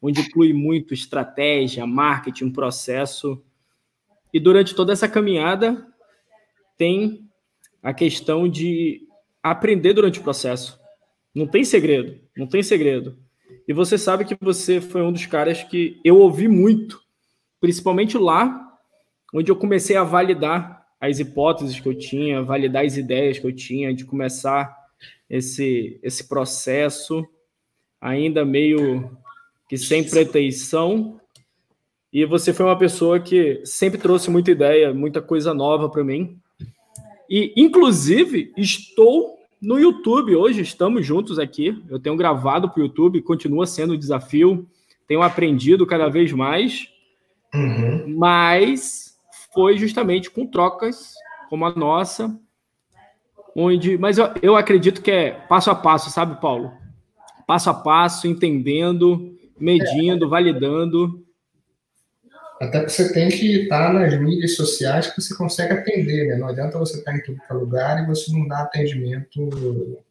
onde inclui muito estratégia, marketing, processo. E durante toda essa caminhada, tem a questão de aprender durante o processo. Não tem segredo, não tem segredo. E você sabe que você foi um dos caras que eu ouvi muito, principalmente lá, onde eu comecei a validar as hipóteses que eu tinha, validar as ideias que eu tinha, de começar esse, esse processo, ainda meio que sem pretensão. E você foi uma pessoa que sempre trouxe muita ideia, muita coisa nova para mim. E, inclusive, estou no YouTube hoje, estamos juntos aqui. Eu tenho gravado para o YouTube, continua sendo um desafio. Tenho aprendido cada vez mais. Uhum. Mas foi justamente com trocas como a nossa, onde. Mas eu, eu acredito que é passo a passo, sabe, Paulo? Passo a passo, entendendo, medindo, é. validando. Até porque você tem que estar nas mídias sociais que você consegue atender, né? Não adianta você estar em todo lugar e você não dá atendimento,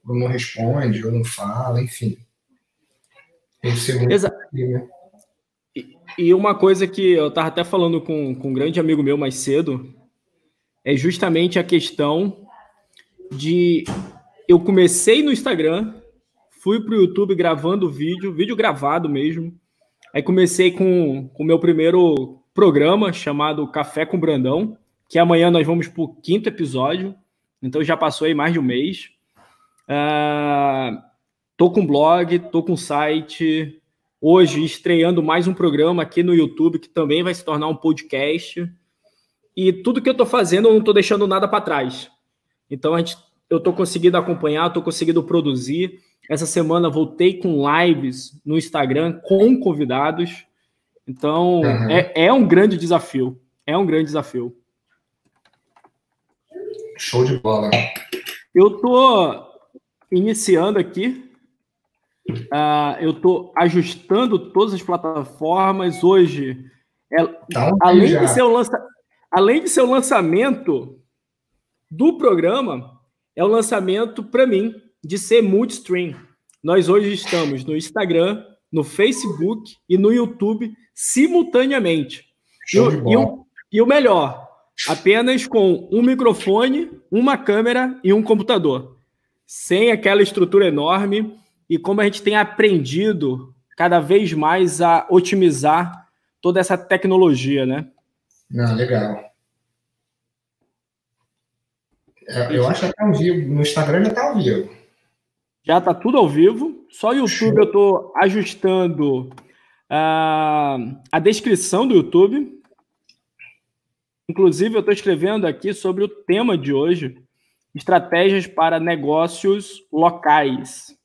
ou não responde, ou não fala, enfim. Tem que ser muito Exato. Né? E, e uma coisa que eu estava até falando com, com um grande amigo meu mais cedo é justamente a questão de eu comecei no Instagram, fui para o YouTube gravando vídeo, vídeo gravado mesmo. Aí comecei com o meu primeiro programa chamado Café com Brandão, que amanhã nós vamos para o quinto episódio, então já passou aí mais de um mês. Uh, tô com blog, tô com site, hoje estreando mais um programa aqui no YouTube, que também vai se tornar um podcast. E tudo que eu estou fazendo, eu não estou deixando nada para trás. Então, a gente, eu estou conseguindo acompanhar, estou conseguindo produzir. Essa semana voltei com lives no Instagram com convidados. Então, uhum. é, é um grande desafio. É um grande desafio. Show de bola. Eu tô iniciando aqui. Uh, eu tô ajustando todas as plataformas. Hoje, é, tá além, de ser o lança, além de ser o lançamento do programa, é o lançamento para mim de ser multi-stream. Nós hoje estamos no Instagram, no Facebook e no YouTube simultaneamente. E o, e, o, e o melhor, apenas com um microfone, uma câmera e um computador. Sem aquela estrutura enorme e como a gente tem aprendido cada vez mais a otimizar toda essa tecnologia, né? Não, legal. É, eu acho que tá ao vivo. No Instagram já está ao vivo. Já está tudo ao vivo. Só o YouTube eu estou ajustando uh, a descrição do YouTube. Inclusive, eu estou escrevendo aqui sobre o tema de hoje: estratégias para negócios locais.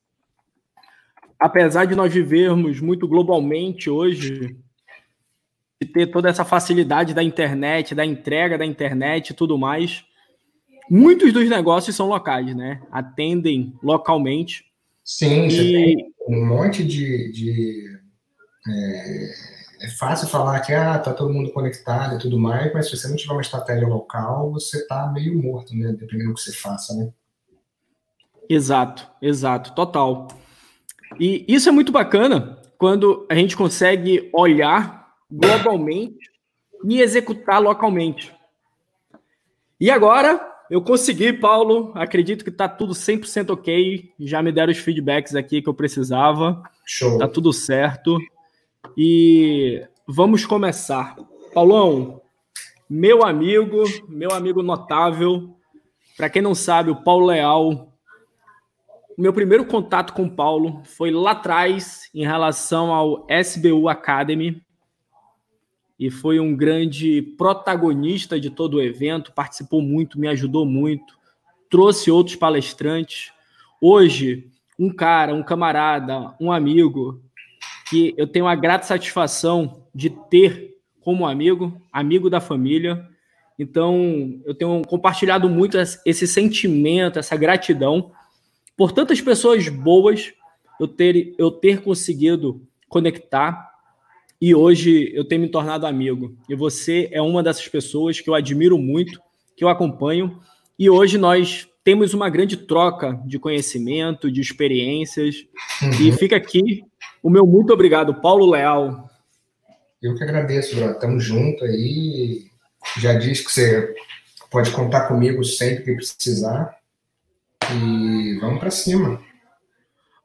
Apesar de nós vivermos muito globalmente hoje, e ter toda essa facilidade da internet, da entrega da internet e tudo mais, muitos dos negócios são locais, né? Atendem localmente. Sim, e... você tem um monte de, de é, é, fácil falar que ah, tá todo mundo conectado e tudo mais, mas se você não tiver uma estratégia local, você tá meio morto, né? Dependendo do que você faça, né? Exato, exato, total. E isso é muito bacana quando a gente consegue olhar globalmente e executar localmente. E agora eu consegui, Paulo. Acredito que está tudo 100% ok. Já me deram os feedbacks aqui que eu precisava. Show. Tá tudo certo. E vamos começar. Paulão, meu amigo, meu amigo notável. Para quem não sabe, o Paulo Leal. O meu primeiro contato com o Paulo foi lá atrás em relação ao SBU Academy. E foi um grande protagonista de todo o evento, participou muito, me ajudou muito, trouxe outros palestrantes. Hoje, um cara, um camarada, um amigo que eu tenho a grata satisfação de ter como amigo, amigo da família. Então, eu tenho compartilhado muito esse sentimento, essa gratidão por tantas pessoas boas eu ter, eu ter conseguido conectar e hoje eu tenho me tornado amigo. E você é uma dessas pessoas que eu admiro muito, que eu acompanho. E hoje nós temos uma grande troca de conhecimento, de experiências. Uhum. E fica aqui O meu muito obrigado, Paulo Leal. Eu que agradeço, Bruno. Tamo junto aí. Já disse que você pode contar comigo sempre que precisar. E vamos para cima.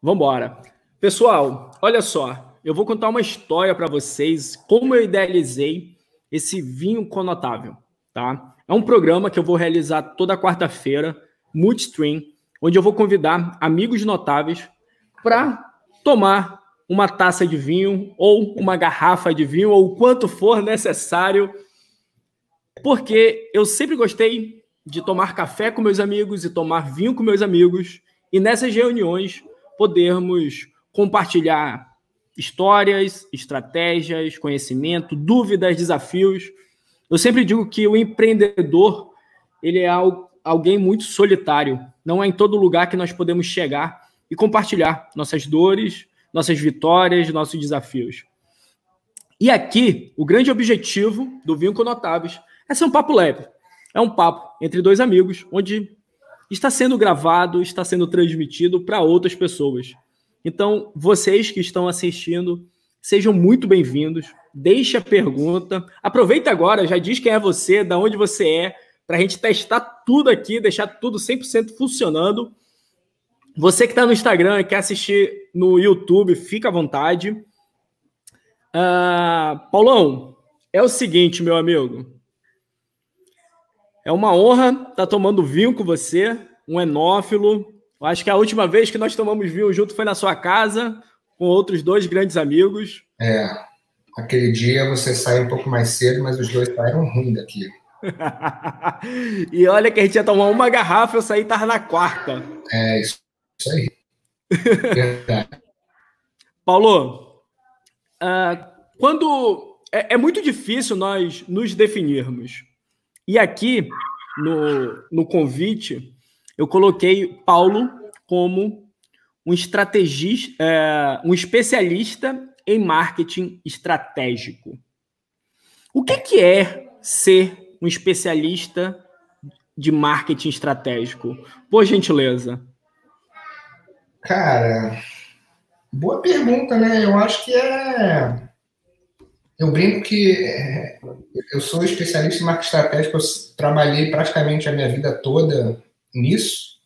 Vamos embora. Pessoal, olha só. Eu vou contar uma história para vocês, como eu idealizei esse vinho conotável, tá? É um programa que eu vou realizar toda quarta-feira, multistream, onde eu vou convidar amigos notáveis para tomar uma taça de vinho ou uma garrafa de vinho ou quanto for necessário, porque eu sempre gostei de tomar café com meus amigos e tomar vinho com meus amigos e nessas reuniões podermos compartilhar histórias, estratégias, conhecimento, dúvidas, desafios. Eu sempre digo que o empreendedor ele é alguém muito solitário. Não é em todo lugar que nós podemos chegar e compartilhar nossas dores, nossas vitórias, nossos desafios. E aqui, o grande objetivo do Vinho com Notáveis é ser um papo leve. É um papo entre dois amigos, onde está sendo gravado, está sendo transmitido para outras pessoas. Então, vocês que estão assistindo, sejam muito bem-vindos. Deixe a pergunta. Aproveita agora, já diz quem é você, da onde você é, para a gente testar tudo aqui, deixar tudo 100% funcionando. Você que está no Instagram e quer assistir no YouTube, fica à vontade. Uh, Paulão, é o seguinte, meu amigo. É uma honra estar tá tomando vinho com você, um enófilo. Eu acho que a última vez que nós tomamos vinho junto foi na sua casa, com outros dois grandes amigos. É, aquele dia você saiu um pouco mais cedo, mas os dois saíram ruins daqui. e olha que a gente ia tomar uma garrafa, eu saí e tava na quarta. É, isso, isso aí. Paulo, uh, quando é, é, muito difícil nós nos definirmos. E aqui no, no convite eu coloquei Paulo como um estrategista, é, um especialista em marketing estratégico. O que, que é ser um especialista de marketing estratégico? Por gentileza. Cara, boa pergunta, né? Eu acho que é. Eu brinco que é, eu sou especialista em marketing estratégico, eu trabalhei praticamente a minha vida toda nisso,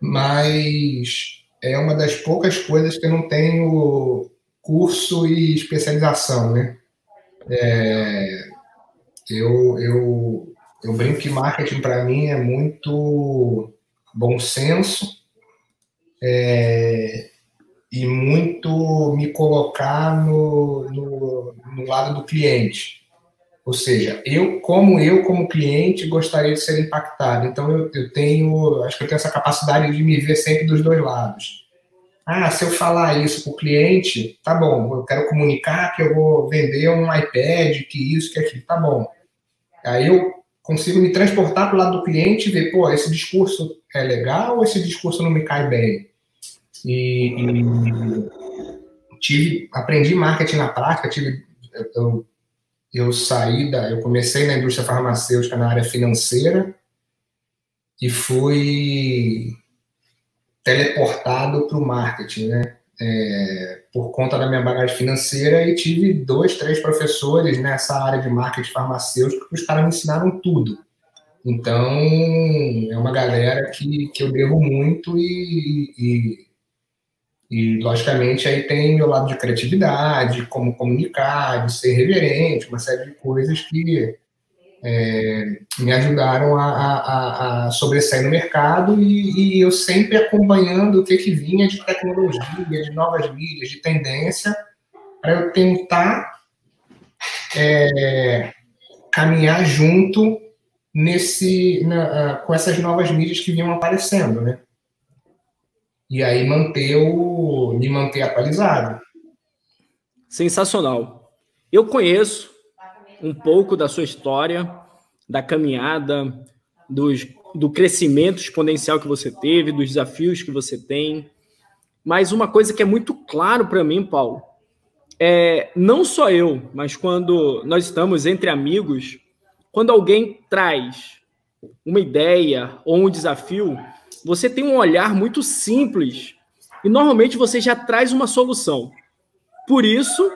mas é uma das poucas coisas que eu não tenho curso e especialização, né? É, eu, eu, eu brinco que marketing para mim é muito bom senso é, e muito me colocar no, no, no lado do cliente. Ou seja, eu, como eu, como cliente, gostaria de ser impactado. Então, eu, eu tenho, acho que eu tenho essa capacidade de me ver sempre dos dois lados. Ah, se eu falar isso para o cliente, tá bom, eu quero comunicar que eu vou vender um iPad, que isso, que aquilo, tá bom. Aí eu consigo me transportar para o lado do cliente e ver, pô, esse discurso é legal ou esse discurso não me cai bem? E, e tive, aprendi marketing na prática, tive, eu, saí da, eu comecei na indústria farmacêutica na área financeira e fui teleportado para o marketing, né? é, por conta da minha bagagem financeira e tive dois, três professores nessa área de marketing farmacêutico que os caras me ensinaram tudo. Então, é uma galera que, que eu devo muito e, e, e, logicamente, aí tem meu lado de criatividade, como comunicar, de ser reverente, uma série de coisas que é, me ajudaram a, a, a, sobressair no mercado e, e, eu sempre acompanhando o que, que vinha de tecnologia, de novas mídias, de tendência, para eu tentar é, caminhar junto nesse na, com essas novas mídias que vinham aparecendo, né? E aí manter o, me manter atualizado. Sensacional. Eu conheço um pouco da sua história, da caminhada, dos, do crescimento exponencial que você teve, dos desafios que você tem. Mas uma coisa que é muito claro para mim, Paulo, é não só eu, mas quando nós estamos entre amigos, quando alguém traz uma ideia ou um desafio, você tem um olhar muito simples e normalmente você já traz uma solução. Por isso,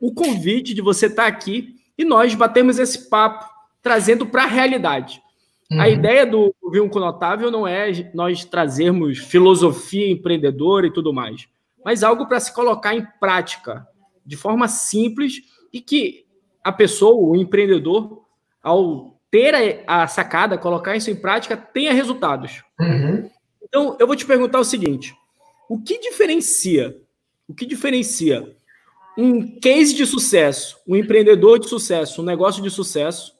o convite de você estar aqui e nós batemos esse papo, trazendo para a realidade. Uhum. A ideia do Vínculo Notável não é nós trazermos filosofia empreendedora e tudo mais, mas algo para se colocar em prática, de forma simples e que a pessoa, o empreendedor, ao ter a, sacada, colocar isso em prática, tenha resultados. Uhum. Então, eu vou te perguntar o seguinte: o que diferencia, o que diferencia um case de sucesso, um empreendedor de sucesso, um negócio de sucesso,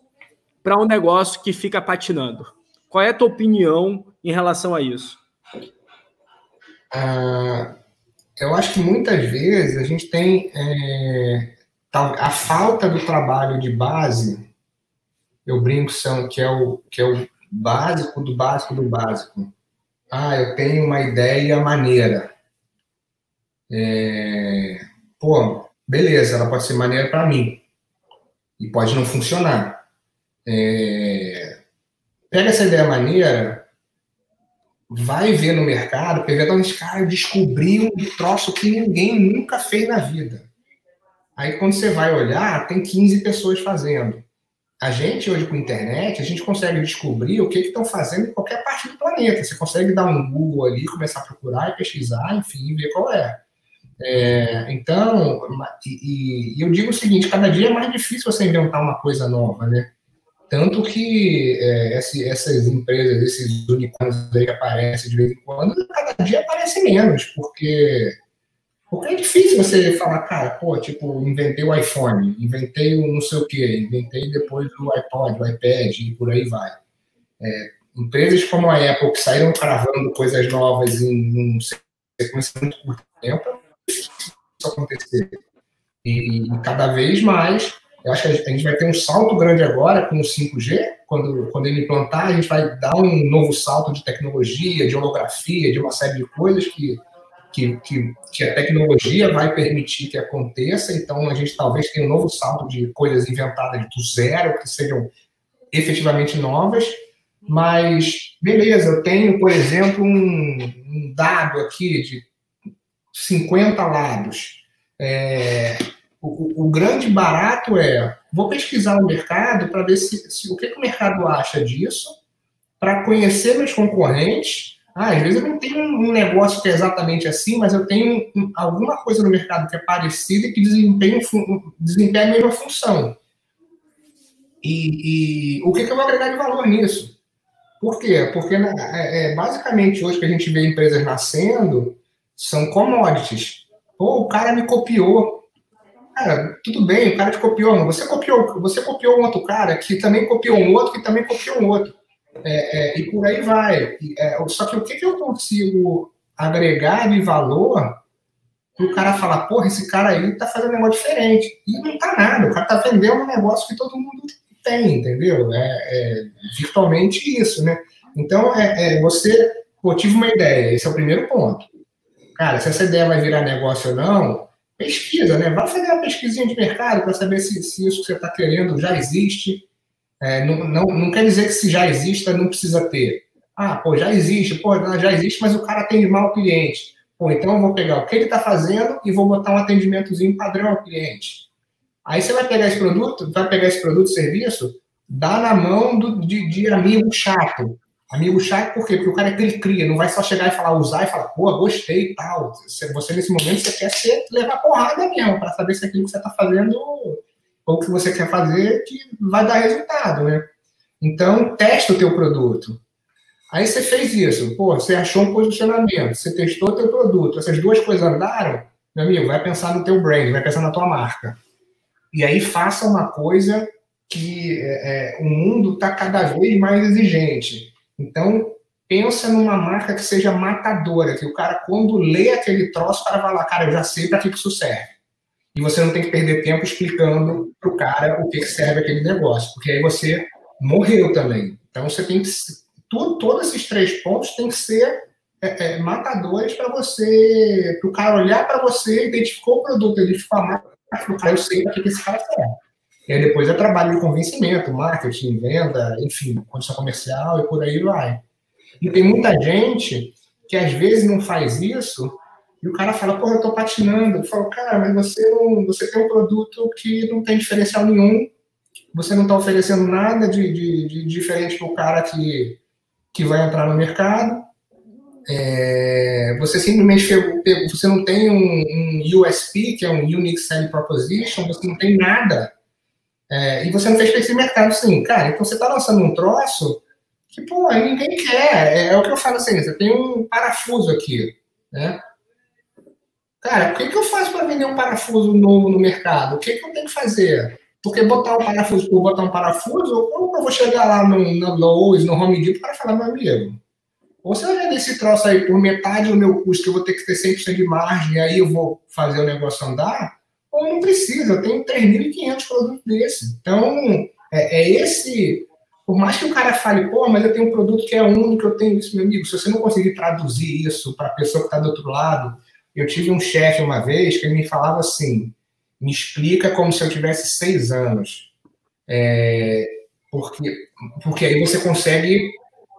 para um negócio que fica patinando? Qual é a tua opinião em relação a isso? Ah, eu acho que muitas vezes a gente tem é, a falta do trabalho de base. Eu brinco são que é o que é o básico do básico do básico. Ah, eu tenho uma ideia maneira. É, pô, beleza, ela pode ser maneira para mim e pode não funcionar. É, pega essa ideia maneira, vai ver no mercado, pega onde cara descobriu um troço que ninguém nunca fez na vida. Aí quando você vai olhar, tem 15 pessoas fazendo. A gente hoje com a internet, a gente consegue descobrir o que estão fazendo em qualquer parte do planeta. Você consegue dar um Google ali, começar a procurar e pesquisar, enfim, ver qual é. é então, e, e, eu digo o seguinte, cada dia é mais difícil você inventar uma coisa nova, né? Tanto que é, esse, essas empresas, esses unicórnios aí que aparecem de vez em quando, cada dia aparecem menos, porque, porque é difícil você falar, cara, pô, tipo, inventei o iPhone, inventei o não sei o quê, inventei depois o iPod, o iPad e por aí vai. É, empresas como a Apple, que saíram cravando coisas novas em um sequência muito curto tempo, isso acontecer. E, e cada vez mais eu acho que a gente vai ter um salto grande agora com o 5G, quando, quando ele implantar, a gente vai dar um novo salto de tecnologia, de holografia, de uma série de coisas que, que, que, que a tecnologia vai permitir que aconteça. Então, a gente talvez tenha um novo salto de coisas inventadas do zero, que sejam efetivamente novas. Mas, beleza, eu tenho, por exemplo, um, um dado aqui de 50 lados. É, o, o, grande barato é, vou pesquisar o mercado para ver se, se, o que, que, o mercado acha disso, para conhecer meus concorrentes. Ah, às vezes eu não tenho um, negócio que é exatamente assim, mas eu tenho alguma coisa no mercado que é parecida e que desempenha, desempenha a mesma função. E, e o que, que eu vou agregar de valor nisso? Por quê? Porque né, é, é, basicamente hoje que a gente vê empresas nascendo são commodities. Pô, o cara me copiou. Cara, tudo bem, o cara te copiou, mas você copiou, você copiou um outro cara que também copiou um outro, que também copiou um outro. É, é, e por aí vai. É, só que o que, que eu consigo agregar de valor para o cara falar, porra, esse cara aí tá fazendo um negócio diferente. E não tá nada, o cara tá vendendo um negócio que todo mundo tem, entendeu? É, é virtualmente isso, né? Então, é, é, você, pô, tive uma ideia, esse é o primeiro ponto. Cara, se essa ideia vai virar negócio ou não, pesquisa, né? Vai fazer uma pesquisinha de mercado para saber se, se, isso que você está querendo já existe. É, não, não, não quer dizer que se já exista, não precisa ter. Ah, pô, já existe, pô, já existe, mas o cara atende mal o cliente. Pô, então eu vou pegar o que ele está fazendo e vou botar um atendimentozinho padrão ao cliente. Aí você vai pegar esse produto, vai pegar esse produto, serviço, dá na mão do, de, de amigo chato. Amigo chato, por quê? Porque o cara é que ele cria, não vai só chegar e falar, usar e falar, pô, gostei e tal. Você, nesse momento, você quer ser, levar porrada mesmo, para saber se aquilo que você está fazendo ou o que você quer fazer que vai dar resultado, né? Então, testa o teu produto. Aí você fez isso, pô, você achou um posicionamento, você testou o teu produto, essas duas coisas andaram, meu amigo, vai pensar no teu brand, vai pensar na tua marca. E aí faça uma coisa que é, é, o mundo está cada vez mais exigente. Então, pensa numa marca que seja matadora, que o cara, quando lê aquele troço, o cara vai lá, cara, eu já sei para que, isso serve. E você não tem que perder tempo explicando para o cara o que, serve aquele negócio, porque aí você morreu também. Então, você tem que. Tudo, todos esses três pontos têm que ser é, é, matadores para você, para o cara olhar para você, identificou o produto, identificou a marca, o cara, eu sei para que, que esse cara serve. E aí depois é trabalho de convencimento, marketing, venda, enfim, condição comercial e por aí vai. E tem muita gente que às vezes não faz isso E o cara fala, porra, eu tô patinando. Eu falo, cara, mas você não, você tem um produto que não tem diferencial nenhum, você não está oferecendo nada de, de, de diferente para o cara que, que vai entrar no mercado. É, você simplesmente você não tem um, um, USP, que é um Unique Selling Proposition, você não tem nada. É, e você não fez para esse mercado, sim. Cara, então você está lançando um troço que, pô, ninguém quer. É, é, o que eu falo assim, você tem um parafuso aqui, né? Cara, o que, que eu faço para vender um parafuso novo no mercado? O que, que eu tenho que fazer? Porque botar um parafuso por botar um parafuso, como eu vou chegar lá no, no Lowe's, no Home Depot, para falar, meu amigo, ou você vai vender esse troço aí por metade do meu custo, que eu vou ter que ter 100% de margem, aí eu vou fazer o negócio andar, ou não precisa, eu tenho 3.500 produtos desse. Então, é, é, esse... Por mais que o cara fale, pô, mas eu tenho um produto que é único, eu tenho isso, meu amigo, se você não conseguir traduzir isso para a pessoa que está do outro lado... Eu tive um chefe uma vez que ele me falava assim, me explica como se eu tivesse seis anos. É, porque, porque aí você consegue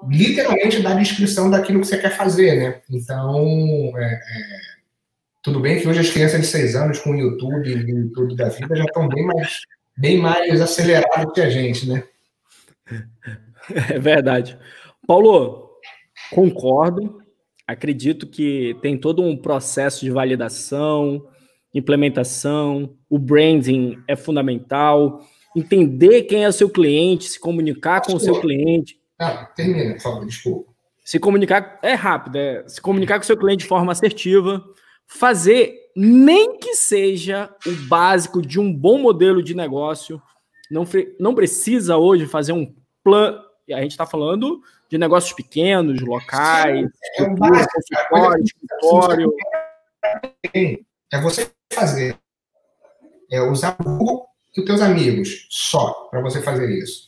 literalmente dar descrição daquilo que você quer fazer, né? Então, é, é, tudo bem que hoje as crianças de seis anos com o YouTube e tudo da vida já estão bem mais, bem mais acelerados que a gente, né? É verdade. Paulo, concordo. Acredito que tem todo um processo de validação, implementação, o branding é fundamental, entender quem é o seu cliente, se comunicar com o seu cliente. Ah, termina, por favor, desculpa. Se comunicar é rápido, é se comunicar com o seu cliente de forma assertiva, fazer nem que seja o básico de um bom modelo de negócio. Não, não precisa hoje fazer um plano. A gente está falando de negócios pequenos, locais, é, é básico, escritório. É você fazer. É usar o Google e os teus amigos só para você fazer isso.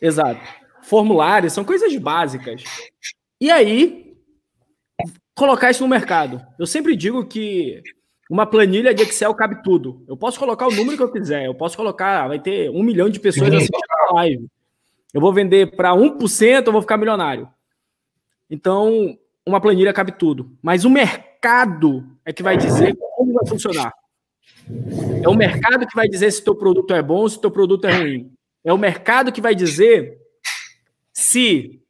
Exato. Formulários são coisas básicas. E aí, colocar isso no mercado. Eu sempre digo que uma planilha de Excel cabe tudo. Eu posso colocar o número que eu quiser. Eu posso colocar, vai ter um milhão de pessoas Sim. assistindo a live. Eu vou vender para 1%, eu vou ficar milionário. Então, uma planilha cabe tudo. Mas o mercado é que vai dizer como vai funcionar. É o mercado que vai dizer se teu produto é bom ou se teu produto é ruim. É o mercado que vai dizer se,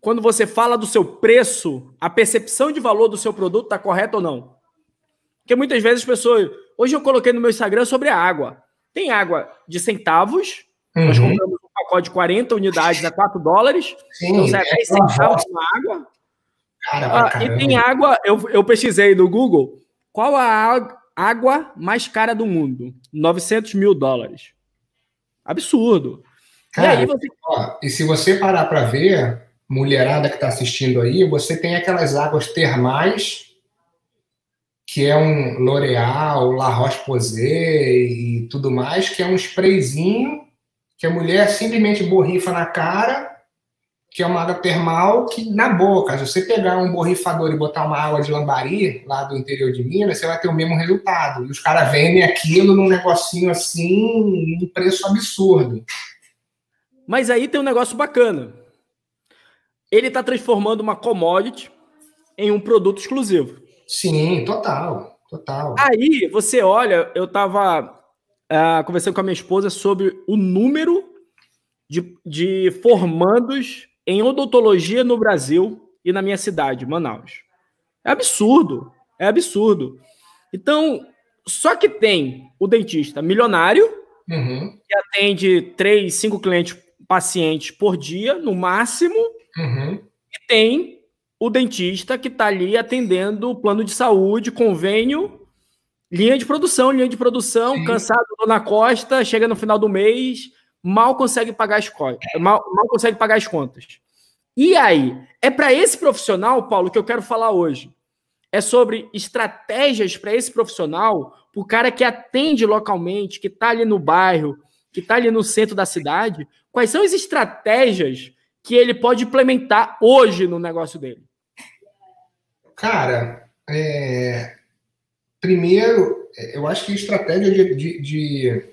quando você fala do seu preço, a percepção de valor do seu produto está correta ou não. Porque muitas vezes as pessoas. Hoje eu coloquei no meu Instagram sobre a água. Tem água de centavos. Uhum. Nós compramos pacote de 40 unidades a 4 dólares. Sim, então, é 10 centavos na água. Cara, ah, e tem água, eu, eu pesquisei no Google, qual a água mais cara do mundo? 900 mil dólares. Absurdo. Cara, e, você... ó, e se você parar para ver, mulherada que está assistindo aí, você tem aquelas águas termais, que é um L'Oreal, La Roche-Posay e tudo mais, que é um sprayzinho que a mulher simplesmente borrifa na cara que é uma água termal que, na boca, se você pegar um borrifador e botar uma água de lambari lá do interior de Minas, você vai ter o mesmo resultado. E os caras vendem aquilo num negocinho assim, um preço absurdo. Mas aí tem um negócio bacana. Ele está transformando uma commodity em um produto exclusivo. Sim, total, total. Aí você olha, eu estava uh, ah, conversando com a minha esposa sobre o número de, de formandos em odontologia no Brasil e na minha cidade, Manaus. É absurdo, é absurdo. Então, só que tem o dentista milionário, uhum. que atende três, cinco clientes, pacientes por dia, no máximo, uhum. e tem o dentista que está ali atendendo plano de saúde, convênio, linha de produção, linha de produção, Sim. cansado na costa, chega no final do mês, mal consegue pagar as contas, mal, mal consegue pagar as contas. E aí, é para esse profissional, Paulo, que eu quero falar hoje. É sobre estratégias para esse profissional, para o cara que atende localmente, que está ali no bairro, que está ali no centro da cidade. Quais são as estratégias que ele pode implementar hoje no negócio dele? Cara, é... primeiro, eu acho que a estratégia de, de, de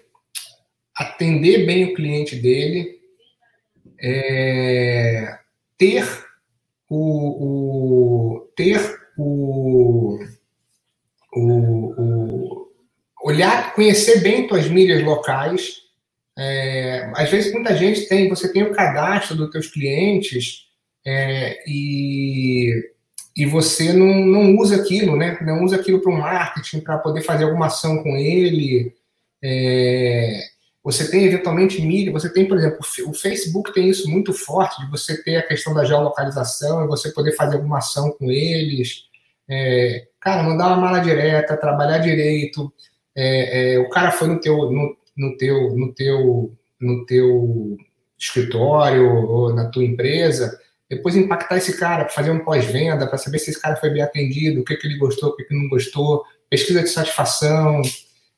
atender bem o cliente dele, é, ter o, o ter o o, o, olhar, conhecer bem tuas mídias locais. É, às vezes muita gente tem, você tem o cadastro dos teus clientes é, e, e você não, não usa aquilo, né? Não usa aquilo para o marketing, para poder fazer alguma ação com ele. É, você tem eventualmente mídia, você tem, por exemplo, o Facebook tem isso muito forte, de você ter a questão da geolocalização e você poder fazer alguma ação com eles. É, cara, mandar uma mala direta, trabalhar direito. É, é, o cara foi no teu, no, no, teu, no teu, no teu escritório ou na tua empresa, depois impactar esse cara, fazer um pós-venda, para saber se esse cara foi bem atendido, o que, que ele gostou, o que, que não gostou, pesquisa de satisfação,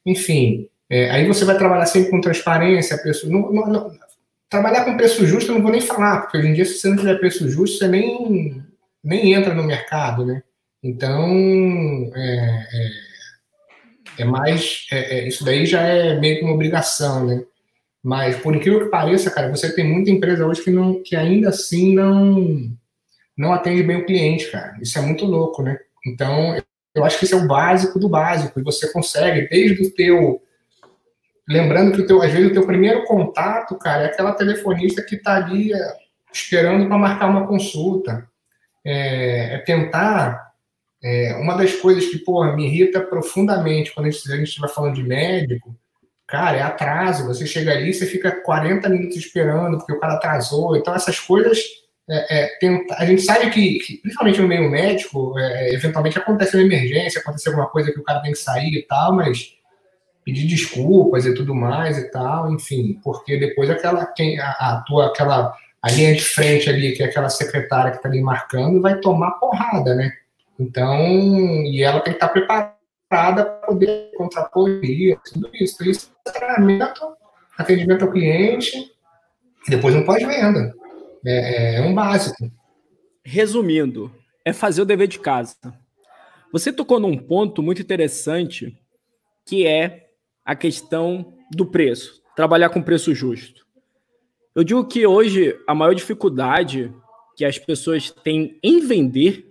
enfim. É, aí você vai trabalhar sempre com transparência, preço. Não, não, não, trabalhar com preço justo eu não vou nem falar, porque hoje em dia, se você não tiver preço justo, você nem, nem entra no mercado, né? Então, é, é, é mais. É, é, isso daí já é meio que uma obrigação, né? Mas, por incrível que pareça, cara, você tem muita empresa hoje que, não, que ainda assim não, não atende bem o cliente, cara. Isso é muito louco, né? Então, eu acho que isso é o básico do básico. E você consegue, desde o teu Lembrando que, o teu, às vezes, o teu primeiro contato, cara, é aquela telefonista que está ali é, esperando para marcar uma consulta. É, é tentar. É, uma das coisas que, porra, me irrita profundamente quando a gente estiver falando de médico, cara, é atraso. Você chega ali, você fica 40 minutos esperando porque o cara atrasou. Então, essas coisas. É, é, tenta, a gente sabe que, que, principalmente no meio médico, é, eventualmente acontece uma emergência, acontece alguma coisa que o cara tem que sair e tal, mas pedir desculpas e tudo mais e tal, enfim, porque depois aquela quem a, a tua aquela a linha de frente ali, que é aquela secretária que está ali marcando, vai tomar porrada, né? Então, e ela tem que estar tá preparada para poder contrapor tudo isso. Isso é treinamento, atendimento ao cliente, e depois não pós-venda. É, é um básico. Resumindo, é fazer o dever de casa. Você tocou num ponto muito interessante, que é a questão do preço, trabalhar com preço justo. Eu digo que hoje a maior dificuldade que as pessoas têm em vender,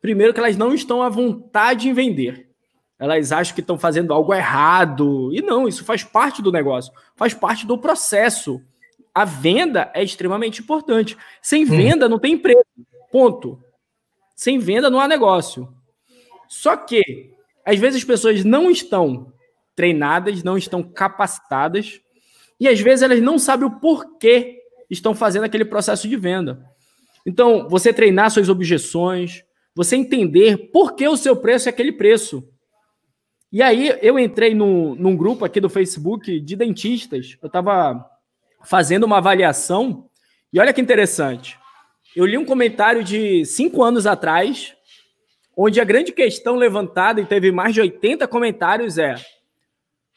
primeiro que elas não estão à vontade em vender. Elas acham que estão fazendo algo errado. E não, isso faz parte do negócio, faz parte do processo. A venda é extremamente importante. Sem hum. venda não tem empresa. Ponto. Sem venda não há negócio. Só que, às vezes, as pessoas não estão treinadas, não estão capacitadas e às vezes elas não sabem o porquê estão fazendo aquele processo de venda. Então, você treinar suas objeções, você entender por que o seu preço é aquele preço. E aí eu entrei no, num grupo aqui do Facebook de dentistas. Eu estava fazendo uma avaliação e olha que interessante. Eu li um comentário de cinco anos atrás, onde a grande questão levantada e teve mais de 80 comentários é: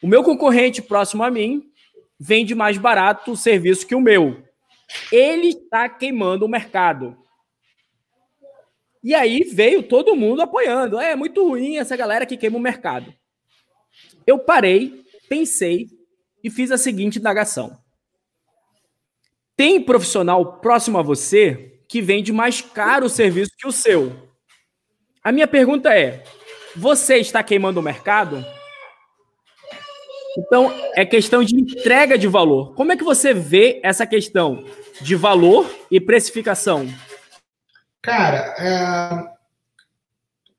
o meu concorrente próximo a mim vende mais barato o serviço que o meu. Ele está queimando o mercado. E aí veio todo mundo apoiando. É, é muito ruim essa galera que queima o mercado. Eu parei, pensei e fiz a seguinte indagação. Tem profissional próximo a você que vende mais caro o serviço que o seu? A minha pergunta é: você está queimando o mercado? Então, é questão de entrega de valor. Como é que você vê essa questão de valor e precificação? Cara, é...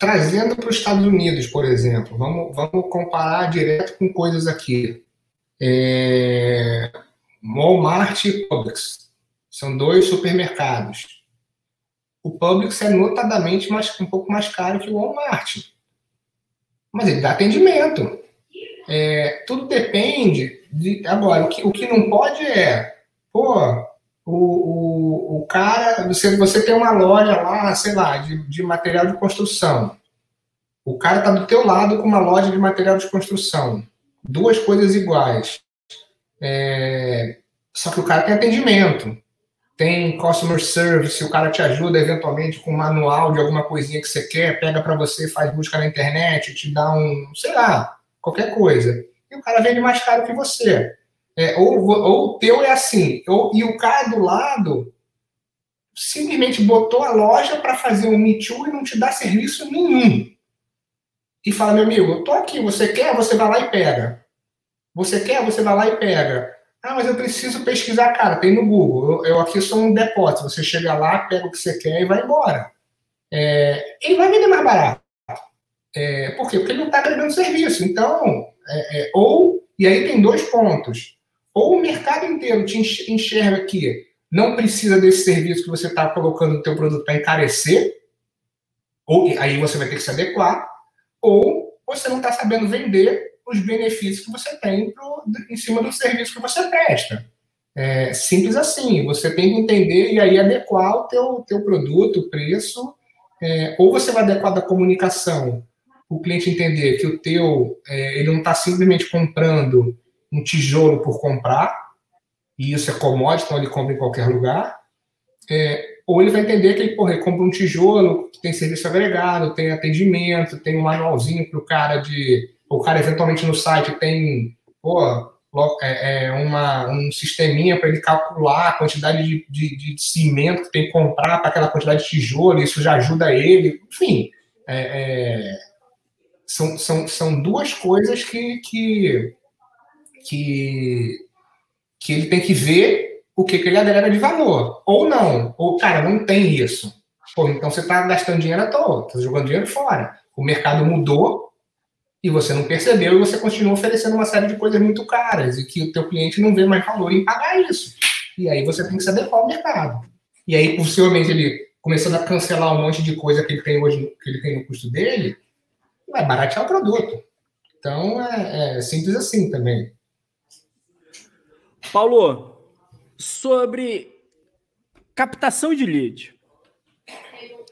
trazendo para os Estados Unidos, por exemplo, vamos, vamos comparar direto com coisas aqui. É... Walmart e Publix são dois supermercados. O Publix é notadamente mais, um pouco mais caro que o Walmart. Mas ele dá atendimento. É, tudo depende de. Agora, o que, o que não pode é, pô, o, o, o cara, você, você tem uma loja lá, sei lá, de, de material de construção. O cara está do teu lado com uma loja de material de construção. Duas coisas iguais. É, só que o cara tem atendimento. Tem customer service, o cara te ajuda eventualmente com um manual de alguma coisinha que você quer, pega para você, faz busca na internet, te dá um, sei lá, qualquer coisa. E o cara vende mais caro que você. É, ou, ou o teu é assim, ou, e o cara do lado simplesmente botou a loja para fazer um Me Too e não te dá serviço nenhum. e fala, meu amigo, eu tô aqui, você quer, você vai lá e pega. Você quer, você vai lá e pega. Ah, mas eu preciso pesquisar, cara, tem no Google. Eu, eu aqui sou um depósito. Você chega lá, pega o que você quer e vai embora. É, ele vai vender mais barato. É, por quê? Porque ele não está agregando serviço. Então, é, é, ou, e aí tem dois pontos. Ou o mercado inteiro te enxerga que não precisa desse serviço que você está colocando no teu produto para encarecer, ou aí você vai ter que se adequar, ou você não está sabendo vender os benefícios que você tem pro, em cima do serviço que você presta. É simples assim, você tem que entender e aí adequar o teu, teu produto, o preço, é, ou você vai adequar da comunicação, o cliente entender que o teu, é, ele não está simplesmente comprando um tijolo por comprar, e isso é commodity, então ele compra em qualquer lugar, é, ou ele vai entender que ele, porra, ele compra um tijolo, que tem serviço agregado, tem atendimento, tem um manualzinho para o cara de. O cara eventualmente no site tem é, é uma, um sisteminha para ele calcular a quantidade de, de, de, cimento que tem que comprar para aquela quantidade de tijolo, isso já ajuda ele. Enfim, é, é, são, são, são duas coisas que, que, que, que ele tem que ver o que, que ele agrega de valor. Ou não, ou, cara, não tem isso. Pô, então você está gastando dinheiro à toa, está jogando dinheiro fora. O mercado mudou e você não percebeu e você continua oferecendo uma série de coisas muito caras e que o teu cliente não vê mais valor em pagar isso. E aí você tem que se adequar ao mercado. E aí, possivelmente, ele começando a cancelar um monte de coisa que ele tem hoje, que ele tem no custo dele, vai baratear o produto. Então, é, é simples assim também. Paulo, sobre captação de lead.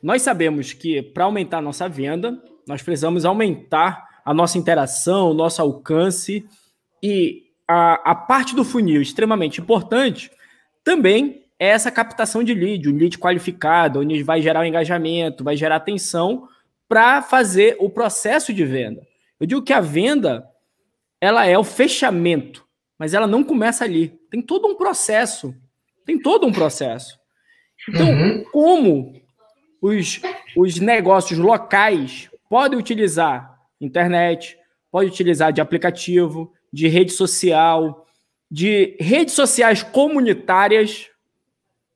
Nós sabemos que para aumentar nossa venda, nós precisamos aumentar a nossa interação, o nosso alcance e a, a parte do funil extremamente importante também é essa captação de lead, o lead qualificado, onde vai gerar o um engajamento, vai gerar atenção para fazer o processo de venda. Eu digo que a venda ela é o fechamento mas ela não começa ali. Tem todo um processo. Tem todo um processo. Então, uhum. como os, os negócios locais podem utilizar internet, pode utilizar de aplicativo, de rede social, de redes sociais comunitárias,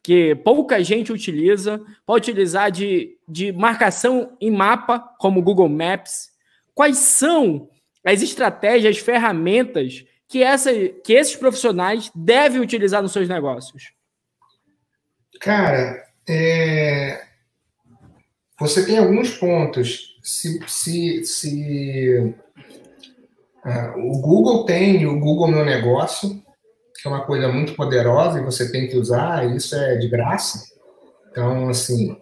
que pouca gente utiliza, pode utilizar de, de marcação em mapa, como Google Maps. Quais são as estratégias, as ferramentas que, essa, que esses profissionais devem utilizar nos seus negócios? Cara, é... você tem alguns pontos. Se, se, se uh, o Google tem o Google Meu Negócio, que é uma coisa muito poderosa e você tem que usar, isso é de graça. Então, assim,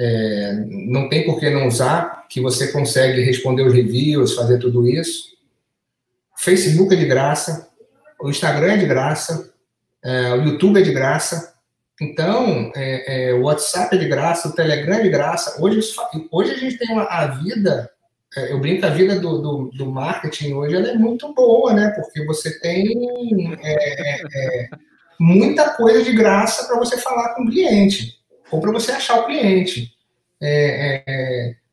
é, não tem por que não usar, que você consegue responder os reviews, fazer tudo isso. Facebook é de graça, o Instagram é de graça, é, o YouTube é de graça. Então, é, é, o WhatsApp é de graça, o Telegram é de graça. Hoje, hoje a gente tem uma, a vida, é, eu brinco, a vida do, do, do, marketing hoje ela é muito boa, né? Porque você tem é, é, muita coisa de graça para você falar com o cliente, ou para você achar o cliente.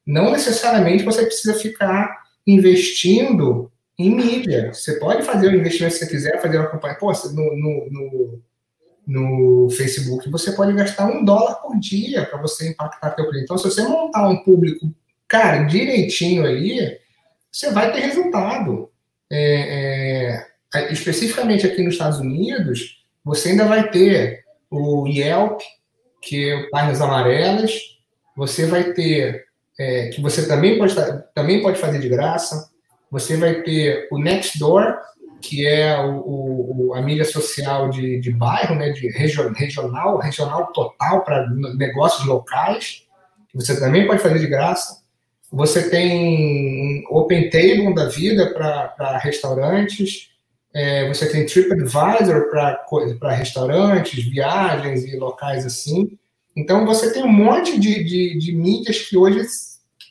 não necessariamente você precisa ficar investindo em mídia. Você pode fazer o investimento que você quiser, fazer uma campanha. Pô, no, no, no, no Facebook você pode gastar um dólar por dia para você impactar teu cliente. Então, se você montar um público, cara, direitinho ali, você vai ter resultado. É, é, especificamente aqui nos Estados Unidos, você ainda vai ter o Yelp, que é páginas amarelas, você vai ter, é, que você também pode, também pode fazer de graça, você vai ter o Nextdoor, que é o, o, a mídia social de, de bairro, né, de regional, regional total para negócios locais, que você também pode fazer de graça. Você tem Open Table da vida para restaurantes, é, você tem TripAdvisor para restaurantes, viagens e locais assim. Então, você tem um monte de, de, de mídias que hoje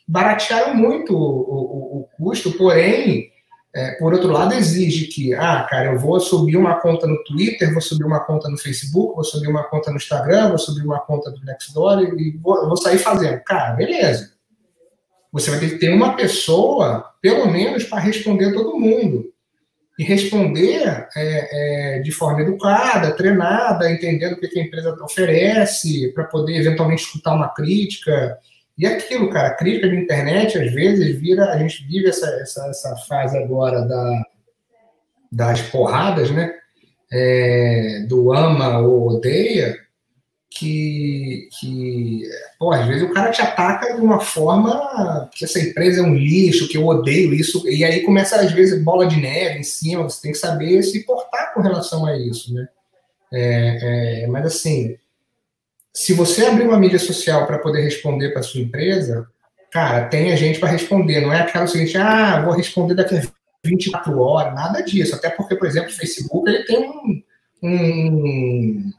baratearam muito o, o, o custo, porém, é, por outro lado, exige que, ah, cara, eu vou subir uma conta no Twitter, vou subir uma conta no Facebook, vou subir uma conta no Instagram, vou subir uma conta do Nextdoor e vou, vou sair fazendo. Cara, beleza. você vai ter que ter uma pessoa, pelo menos, para responder todo mundo. E responder é, é, de forma educada, treinada, entendendo o que a empresa oferece, para poder eventualmente escutar uma crítica. E aquilo, cara, a crítica de internet, às vezes, vira. A gente vive essa, essa, essa fase agora da, das porradas, né? É, do ama ou odeia, que, que pô, às vezes o cara te ataca de uma forma que essa empresa é um lixo, que eu odeio isso, e aí começa, às vezes, bola de neve em cima, você tem que saber se portar com relação a isso, né? É, é, mas assim, se você abrir uma mídia social para poder responder para sua empresa, cara, tem a gente para responder, não é aquela seguinte, ah, vou responder daqui a 24 horas, nada disso, até porque, por exemplo, o Facebook ele tem um, um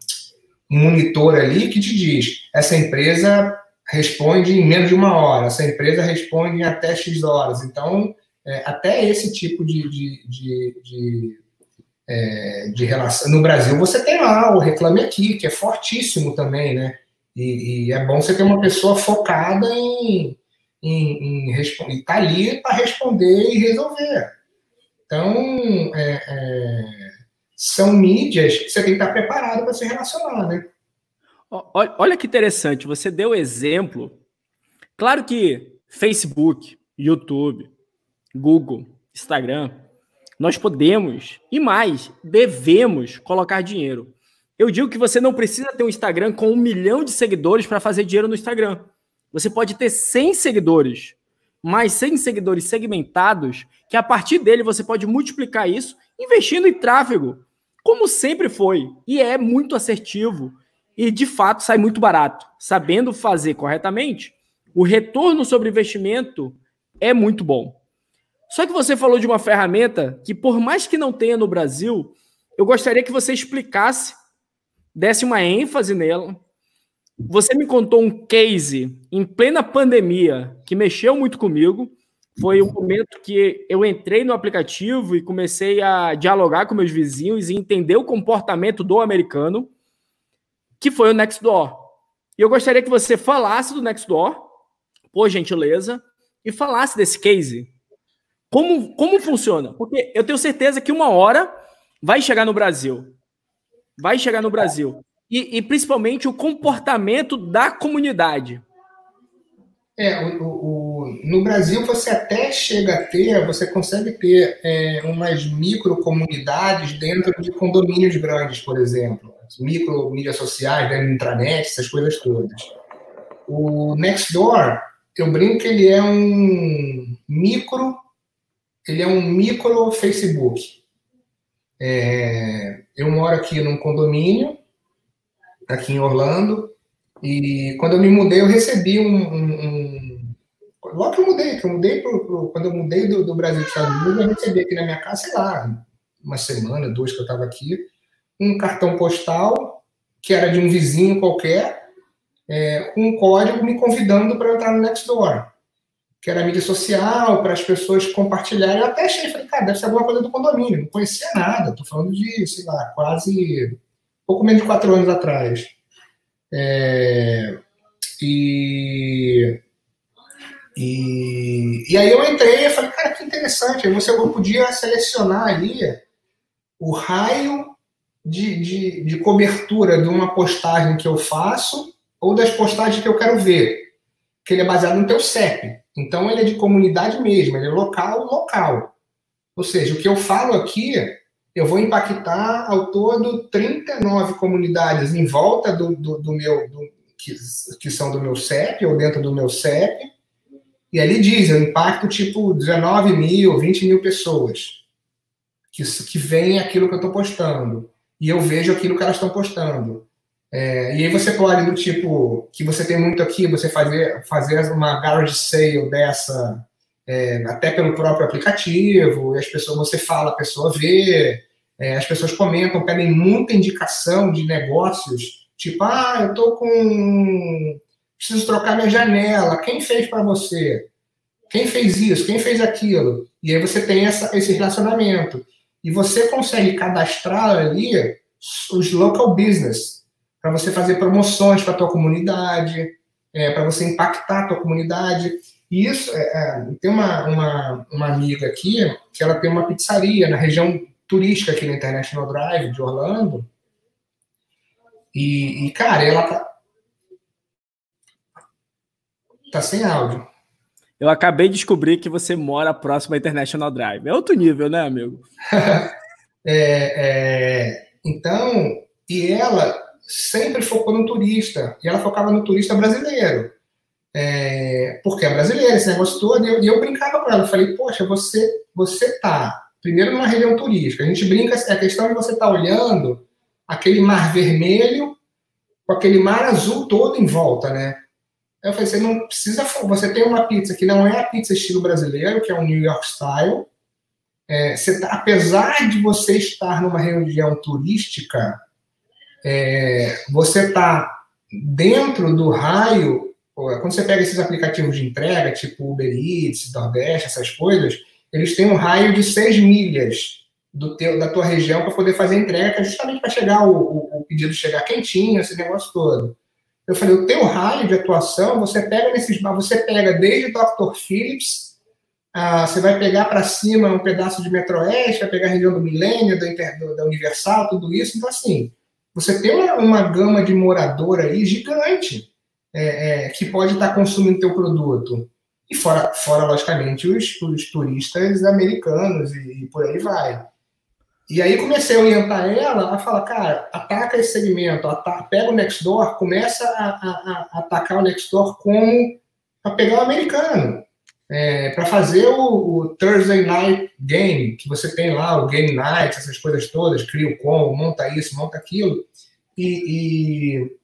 um monitor ali que te diz: essa empresa responde em menos de uma hora, essa empresa responde em até X horas. Então, é, até esse tipo de, de, de, de, é, de, relação. No Brasil, você tem lá o Reclame Aqui, que é fortíssimo também, né? E, e é bom você ter uma pessoa focada em, em, em tá ali para responder e resolver. Então, é, é são mídias que você tem que estar preparado para se relacionar, né? Olha que interessante, você deu exemplo. Claro que Facebook, YouTube, Google, Instagram, nós podemos e mais, devemos colocar dinheiro. Eu digo que você não precisa ter um Instagram com um milhão de seguidores para fazer dinheiro no Instagram. Você pode ter 100 seguidores, mais 100 seguidores segmentados, que a partir dele você pode multiplicar isso investindo em tráfego, como sempre foi, e é muito assertivo e de fato sai muito barato. Sabendo fazer corretamente, o retorno sobre investimento é muito bom. Só que você falou de uma ferramenta que, por mais que não tenha no Brasil, eu gostaria que você explicasse, desse uma ênfase nela. Você me contou um case em plena pandemia que mexeu muito comigo foi um momento que eu entrei no aplicativo e comecei a dialogar com meus vizinhos e entender o comportamento do americano, que foi o Nextdoor. E eu gostaria que você falasse do Nextdoor, por gentileza, e falasse desse case. Como, como funciona? Porque eu tenho certeza que uma hora vai chegar no Brasil. Vai chegar no Brasil. E, e principalmente o comportamento da comunidade. É, o, o, no Brasil você até chega a ter, você consegue ter é, umas micro comunidades dentro de condomínios grandes, por exemplo. Micro mídias sociais, do intranet, essas coisas todas. O Nextdoor, eu brinco que ele é um micro, ele é um micro Facebook. É, eu moro aqui num condomínio, aqui em Orlando, e quando eu me mudei, eu recebi um. um, um... logo que eu mudei, que eu mudei pro, pro, quando eu mudei do, do Brasil para os Estados Unidos, eu recebi aqui na minha casa, sei lá, uma semana, duas que eu estava aqui, um cartão postal que era de um vizinho qualquer, é, um código me convidando para entrar no Nextdoor, que era mídia social, para as pessoas compartilharem. Eu até achei, falei, cara, deve ser alguma coisa do condomínio, não conhecia nada, estou falando de, sei lá, quase pouco menos de quatro anos atrás. É, e, e, e aí eu entrei e falei, cara, que interessante. Aí você podia selecionar ali o raio de, de, de cobertura de uma postagem que eu faço ou das postagens que eu quero ver. Que ele é baseado no teu CEP. Então ele é de comunidade mesmo, ele é local, local. Ou seja, o que eu falo aqui eu vou impactar ao todo 39 comunidades em volta do, do, do meu, do, que, que, são do meu CEP, ou dentro do meu CEP, e ali diz, eu impacto tipo 19 mil, 20 mil pessoas que, que veem aquilo que eu estou postando, e eu vejo aquilo que elas estão postando. É, e aí você pode, do tipo, que você tem muito aqui, você fazer, fazer uma garage sale dessa é, até pelo próprio aplicativo, as pessoas, você fala, a pessoa vê, é, as pessoas comentam, pedem muita indicação de negócios, tipo, ah, eu tô com. preciso trocar minha janela, quem fez para você? Quem fez isso? Quem fez aquilo? E aí você tem essa, esse relacionamento. E você consegue cadastrar ali os local business, para você fazer promoções para a tua comunidade, é, para você impactar a tua comunidade. E isso, é, é, tem uma, uma, uma amiga aqui que ela tem uma pizzaria na região turística aqui na International Drive de Orlando. E, e cara, ela tá. Tá sem áudio. Eu acabei de descobrir que você mora próximo à International Drive. É outro nível, né, amigo? é, é, então, e ela sempre focou no turista. E ela focava no turista brasileiro. É, porque é brasileira, esse negócio todo. E eu, e eu brincava com ela. Eu falei, poxa, você, você tá primeiro numa região turística. A gente brinca, é a questão de você tá olhando aquele mar vermelho com aquele mar azul todo em volta, né? Eu falei, você não precisa. Você tem uma pizza que não é a pizza estilo brasileiro, que é um New York Style. É, você tá, apesar de você estar numa região turística, é, você está dentro do raio. Quando você pega esses aplicativos de entrega, tipo Uber Eats, Nordeste, essas coisas, eles têm um raio de 6 milhas do teu, da tua região para poder fazer entrega, justamente para chegar o, o, o, pedido chegar quentinho, esse negócio todo. Eu falei, o teu raio de atuação, você pega nesses, você pega desde Dr. Phillips, ah, você vai pegar para cima um pedaço de Metroeste, vai pegar a região do Milênio, da, da Universal, tudo isso. Então, assim, você tem uma, uma gama de morador aí gigante é, é, que pode estar consumindo teu produto. E fora, fora logicamente, os, os turistas americanos e, e por aí vai. E aí comecei a orientar ela a falar, cara, ataca esse segmento, ataca, pega o Nextdoor, começa a, a, a atacar o Nextdoor como a pegar o americano. É, para fazer o, o, Thursday Night Game, que você tem lá, o Game Night, essas coisas todas, cria o combo, monta isso, monta aquilo. E, e,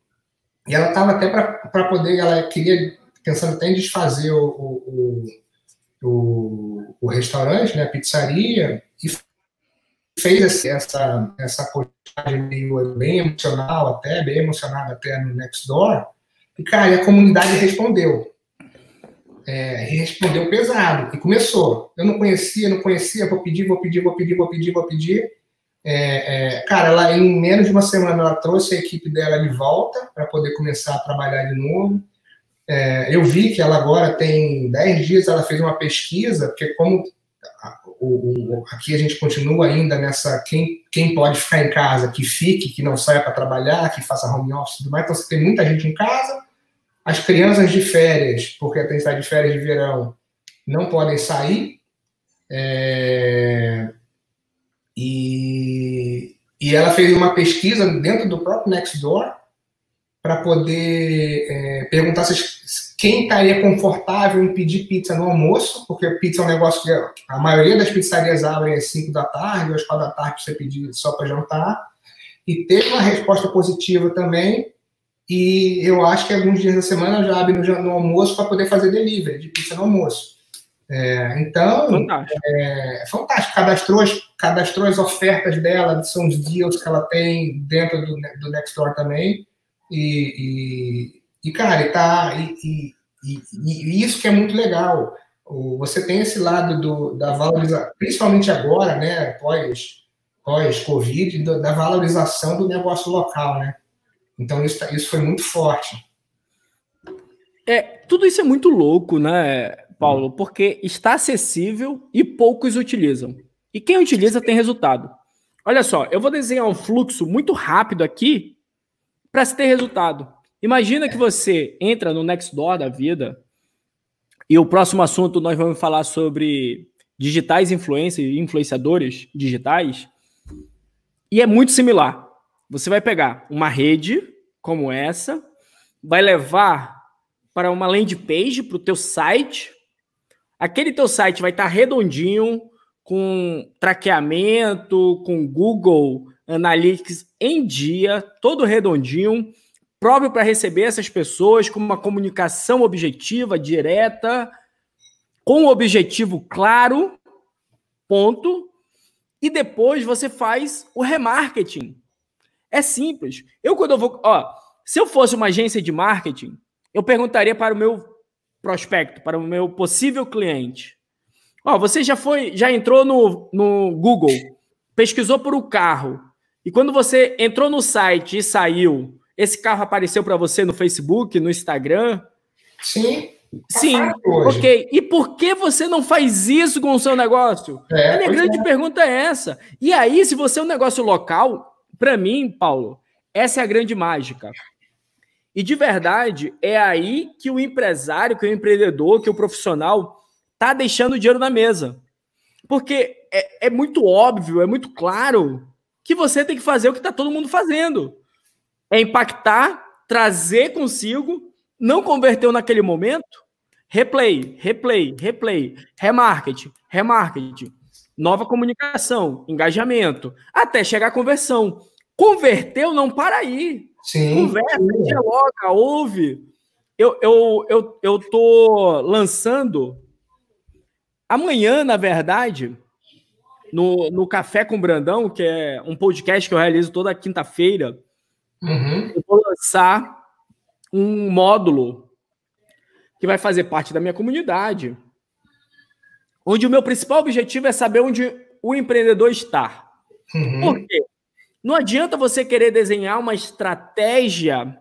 e ela estava até para poder, ela queria, pensando até em desfazer o, o, o, o restaurante, né, a pizzaria, e fez essa, essa postagem meio bem emocional até, bem emocionada até no Nextdoor, e, cara, a comunidade respondeu. É, respondeu pesado, e começou. Eu não conhecia, não conhecia, vou pedir, vou pedir, vou pedir, vou pedir, vou pedir. É, é, cara, ela em menos de uma semana ela trouxe a equipe dela de volta para poder começar a trabalhar de novo. É, eu vi que ela agora tem 10 dias, ela fez uma pesquisa, porque como o, o, aqui a gente continua ainda nessa quem, quem pode ficar em casa, que fique, que não saia para trabalhar, que faça home office e tudo mais. Então você tem muita gente em casa. As crianças de férias, porque tem que de férias de verão, não podem sair. É, e, e ela fez uma pesquisa dentro do próprio Nextdoor para poder é, perguntar se, quem estaria confortável em pedir pizza no almoço, porque pizza é um negócio que a maioria das pizzarias abrem às 5 da tarde, ou às 4 da tarde para você pedir só para jantar. E teve uma resposta positiva também. E eu acho que alguns dias da semana já abre no, no almoço para poder fazer delivery de pizza no almoço. É, então, fantástico. É, fantástico. Cadastrou as, cadastrou as ofertas dela, são os deals que ela tem dentro do, do Nextdoor também. E, e, e cara, e tá, e, e, e, isso que é muito legal. Você tem esse lado do, da valorização, principalmente agora, né, pós, pós-Covid, da valorização do negócio local, né? Então, isso, tá, isso foi muito forte. É, tudo isso é muito louco, né, Paulo? Porque está acessível e poucos utilizam. E quem utiliza tem resultado. Olha só, eu vou desenhar um fluxo muito rápido aqui para se ter resultado. Imagina que você entra no Nextdoor da vida e o próximo assunto nós vamos falar sobre digitais influencers, influenciadores digitais. E é muito similar. Você vai pegar uma rede como essa, vai levar para uma landing page para o teu site. Aquele teu site vai estar redondinho, com traqueamento, com Google Analytics em dia, todo redondinho, próprio para receber essas pessoas com uma comunicação objetiva, direta, com um objetivo claro, ponto. E depois você faz o remarketing. É simples. Eu quando eu vou, ó, se eu fosse uma agência de marketing, eu perguntaria para o meu prospecto, para o meu possível cliente. Ó, você já foi, já entrou no, no Google, pesquisou por um carro, e quando você entrou no site e saiu, esse carro apareceu para você no Facebook, no Instagram? Sim. Sim, ok. E por que você não faz isso com o seu negócio? É, a minha grande é. pergunta é essa. E aí, se você é um negócio local, para mim, Paulo, essa é a grande mágica. E de verdade, é aí que o empresário, que o empreendedor, que o profissional tá deixando o dinheiro na mesa. Porque é, é muito óbvio, é muito claro que você tem que fazer o que está todo mundo fazendo. É impactar, trazer consigo, não converteu naquele momento, replay, replay, replay, remarketing, remarketing, nova comunicação, engajamento, até chegar à conversão. Converteu, não para aí. Sim. Conversa, sim. dialoga, ouve. Eu, eu, eu, eu tô lançando amanhã, na verdade, no, no Café com Brandão, que é um podcast que eu realizo toda quinta-feira, uhum. eu vou lançar um módulo que vai fazer parte da minha comunidade, onde o meu principal objetivo é saber onde o empreendedor está. Uhum. Por quê? Não adianta você querer desenhar uma estratégia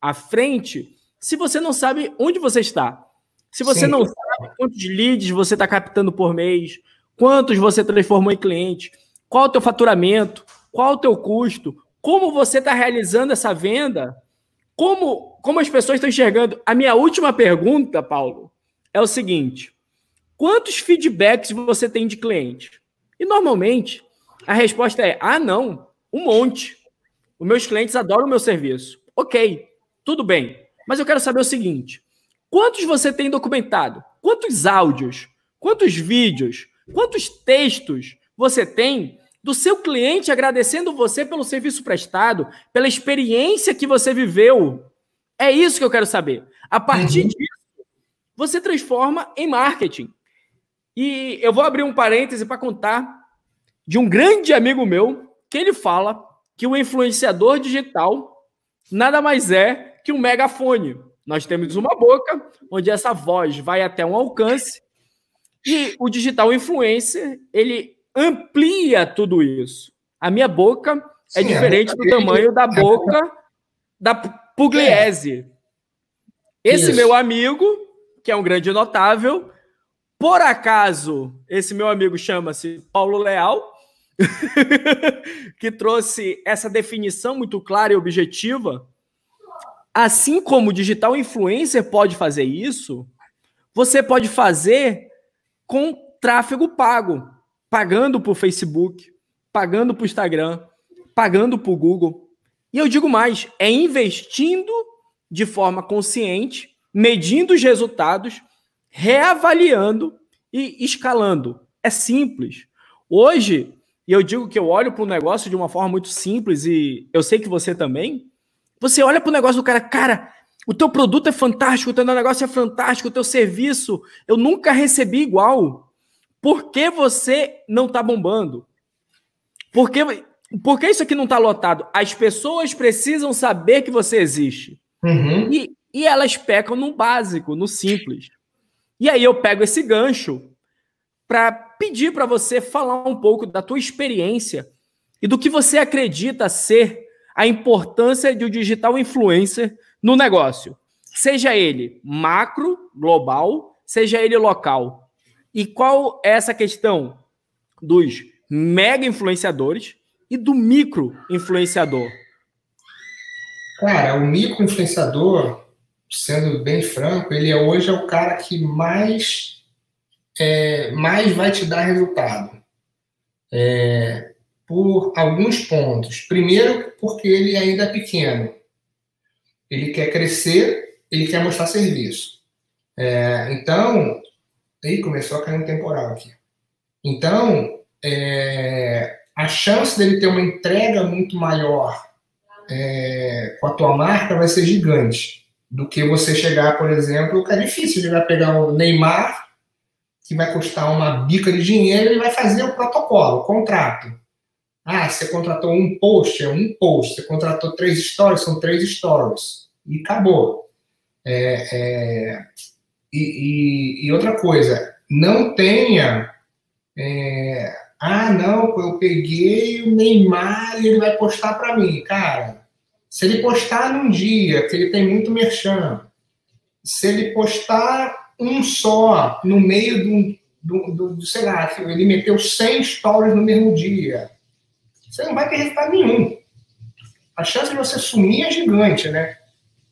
à frente se você não sabe onde você está. Se você Sim. não sabe quantos leads você está captando por mês, quantos você transformou em cliente, qual o teu faturamento, qual o teu custo, como você está realizando essa venda, como, como as pessoas estão enxergando. A minha última pergunta, Paulo, é o seguinte: quantos feedbacks você tem de cliente? E normalmente a resposta é: ah, não, um monte. Os meus clientes adoram o meu serviço. Ok, tudo bem. Mas eu quero saber o seguinte: quantos você tem documentado? Quantos áudios? Quantos vídeos? Quantos textos você tem do seu cliente agradecendo você pelo serviço prestado, pela experiência que você viveu? É isso que eu quero saber. A partir uhum. disso, você transforma em marketing. E eu vou abrir um parêntese para contar de um grande amigo meu que ele fala que o influenciador digital nada mais é que um megafone. Nós temos uma boca onde essa voz vai até um alcance e o digital influencer, ele amplia tudo isso. A minha boca é Sim, é diferente do tamanho da boca da Pugliese. Esse isso. meu amigo, que é um grande notável, por acaso, esse meu amigo chama-se Paulo Leal, que trouxe essa definição muito clara e objetiva. Assim como o digital influencer pode fazer isso, você pode fazer com tráfego pago, pagando por Facebook, pagando por Instagram, pagando por Google. E eu digo mais, é investindo de forma consciente, medindo os resultados, reavaliando e escalando. É simples. Hoje, e eu digo que eu olho para o negócio de uma forma muito simples, e eu sei que você também. Você olha para o negócio do cara, cara, o teu produto é fantástico, o teu negócio é fantástico, o teu serviço eu nunca recebi igual. Por que você não está bombando? Por que, por que isso aqui não está lotado? As pessoas precisam saber que você existe. Uhum. E, e elas pecam no básico, no simples. E aí eu pego esse gancho para pedir para você falar um pouco da tua experiência e do que você acredita ser a importância de um digital influencer no negócio. Seja ele macro, global, seja ele local. E qual é essa questão dos mega influenciadores e do micro influenciador? Cara, o micro influenciador, sendo bem franco, ele é hoje é o cara que mais é, mais vai te dar resultado. É, por alguns pontos. Primeiro, porque ele ainda é pequeno. Ele quer crescer, ele quer mostrar serviço. É, então, aí começou a cair um temporal aqui. Então, é, a chance dele ter uma entrega muito maior é, com a tua marca vai ser gigante do que você chegar, por exemplo, que é difícil de pegar o Neymar que vai custar uma bica de dinheiro, ele vai fazer o protocolo, o contrato. Ah, você contratou um post, é um post. Você contratou três stories, são três stories. E acabou. É, é, e, e, e, outra coisa, não tenha. É, ah, não, eu peguei o Neymar e ele vai postar para mim. Cara, se ele postar num dia que ele tem muito merchan, se ele postar um só no meio do, do, do, do sei lá, ele meteu 100 stories no mesmo dia, você não vai ter resultado nenhum. A chance de você sumir é gigante, né?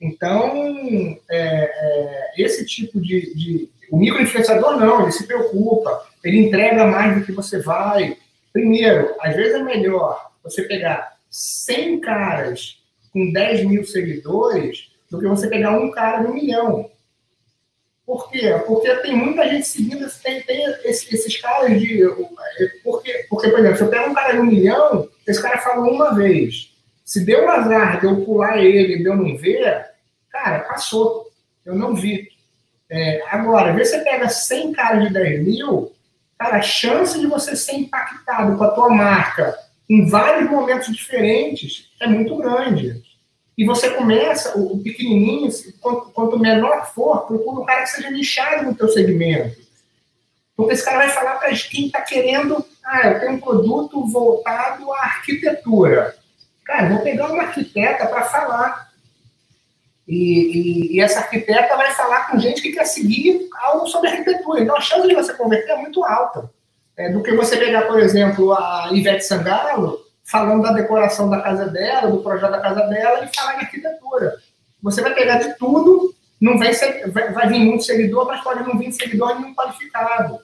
Então, é, é, esse tipo de, de. O microinfluenciador não, ele se preocupa, ele entrega mais do que você vai. Primeiro, às vezes é melhor você pegar 100 caras com 10 mil seguidores do que você pegar um cara de um milhão. Por quê? Porque tem muita gente seguindo, tem, tem esses, esses caras de. Porque, porque, por exemplo, se eu pego um cara de um milhão, esse cara falou uma vez. Se deu um azar de eu pular ele, de eu não ver, cara, passou. Eu não vi. É, agora, vê você pega 100 caras de 10 mil, cara, a chance de você ser impactado com a tua marca em vários momentos diferentes é muito grande. E você começa, o pequenininho, quanto, quanto menor for, procura um cara que seja nichado no teu segmento. Porque esse cara vai falar para quem está querendo, ah, eu tenho um produto voltado à arquitetura. Cara, vou pegar uma arquiteta para falar. E, e, e, essa arquiteta vai falar com gente que quer seguir algo sobre arquitetura. Então a chance de você converter é muito alta é, do que você pegar, por exemplo, a Ivete Sangalo, falando da decoração da casa dela, do projeto da casa dela, e falar em arquitetura. Você vai pegar de tudo, não vai, ser, vai, vai vir muito seguidor, mas pode não vir seguidor nenhum qualificado.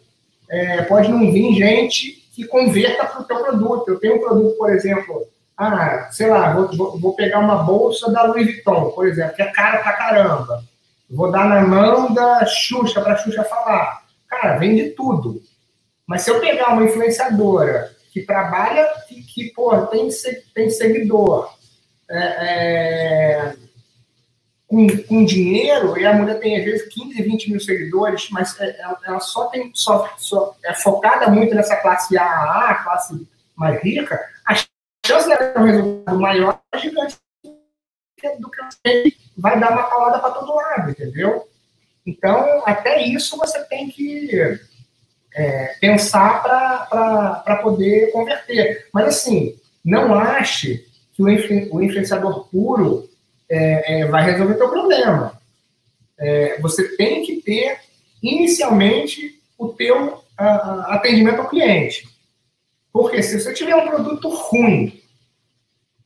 É, pode não vir gente que converta para o teu produto. Eu tenho um produto, por exemplo, ah, sei lá, vou, vou, pegar uma bolsa da Louis Vuitton, por exemplo, que é cara pra caramba. Vou dar na mão da Xuxa, a Xuxa falar. Cara, vende tudo. Mas se eu pegar uma influenciadora que trabalha, que, que pô, tem, tem seguidor, é, é, com, com dinheiro, e a mulher tem às vezes 15, 20 mil seguidores, mas é, ela, ela só tem só, só é focada muito nessa classe AAA, classe mais rica, a chance de ter um resultado maior é gigante do que vai dar uma calada para todo lado, entendeu? Então, até isso você tem que é, pensar para poder converter. Mas, assim, não ache que o, o influenciador puro é, é, vai resolver teu problema. É, você tem que ter, inicialmente, o teu a, atendimento ao cliente. Porque se você tiver um produto ruim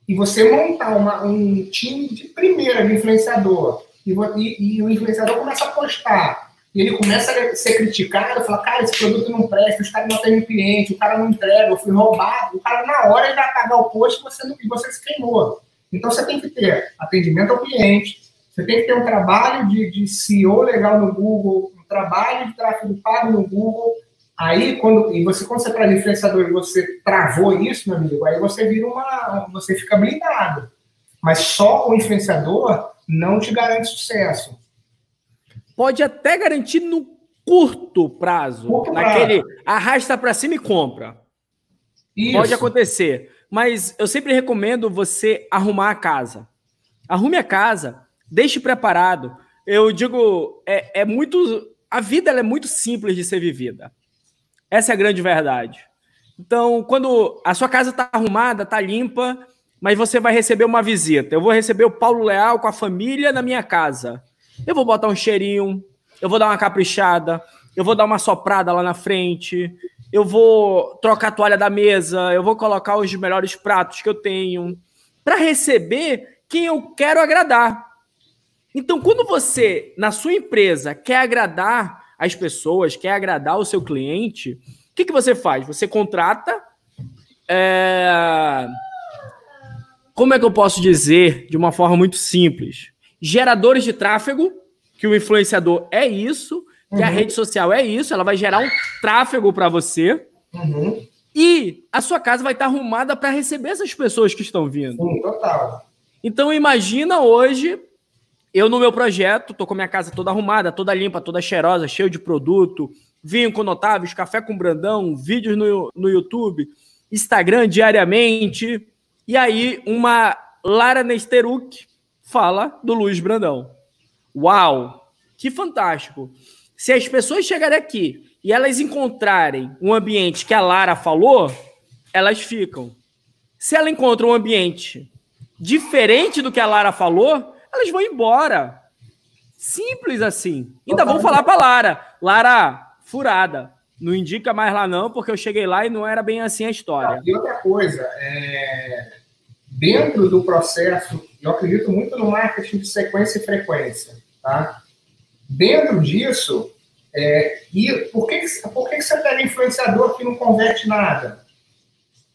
e você montar uma, um time de primeira de influenciador e, e, e o influenciador começa a postar e ele começa a ser criticado, fala, cara, esse produto não presta, os caras não têm cliente, o cara não entrega, eu fui roubado. O cara, na hora, ele vai pagar o posto você, não, e você se queimou. Então, você tem que ter atendimento ao cliente, você tem que ter um trabalho de, de CEO legal no Google, um trabalho de tráfego pago no Google. Aí, quando, e você, quando você traz influenciador e você travou isso, meu amigo, aí você vira uma. Você fica blindado. Mas só o influenciador não te garante sucesso pode até garantir no curto prazo, curto naquele prazo. arrasta para cima e compra. Isso. Pode acontecer, mas eu sempre recomendo você arrumar a casa. Arrume a casa, deixe preparado. Eu digo, é, é muito, a vida é muito simples de ser vivida. Essa é a grande verdade. Então, quando a sua casa está arrumada, está limpa, mas você vai receber uma visita. Eu vou receber o Paulo Leal com a família na minha casa. Eu vou botar um cheirinho, eu vou dar uma caprichada, eu vou dar uma soprada lá na frente, eu vou trocar a toalha da mesa, eu vou colocar os melhores pratos que eu tenho para receber quem eu quero agradar. Então, quando você, na sua empresa, quer agradar as pessoas, quer agradar o seu cliente, o que, que você faz? Você contrata. É... Como é que eu posso dizer de uma forma muito simples? Geradores de tráfego, que o influenciador é isso, que uhum. a rede social é isso, ela vai gerar um tráfego para você. Uhum. E a sua casa vai estar arrumada para receber essas pessoas que estão vindo. Sim, total. Então imagina hoje eu no meu projeto, tô com minha casa toda arrumada, toda limpa, toda cheirosa, cheio de produto, vinho com notáveis, café com Brandão, vídeos no, no YouTube, Instagram diariamente. E aí uma Lara Nesteruk fala do Luiz Brandão. Uau! Que fantástico! Se as pessoas chegarem aqui e elas encontrarem um ambiente que a Lara falou, elas ficam. Se ela encontra um ambiente diferente do que a Lara falou, elas vão embora. Simples assim. Ainda vou falar para Lara. Lara, furada. Não indica mais lá não, porque eu cheguei lá e não era bem assim a história. E outra coisa, é... dentro do processo, eu acredito muito no marketing de sequência e frequência, tá? Dentro disso, é... e por que, por que você pega influenciador que não converte nada?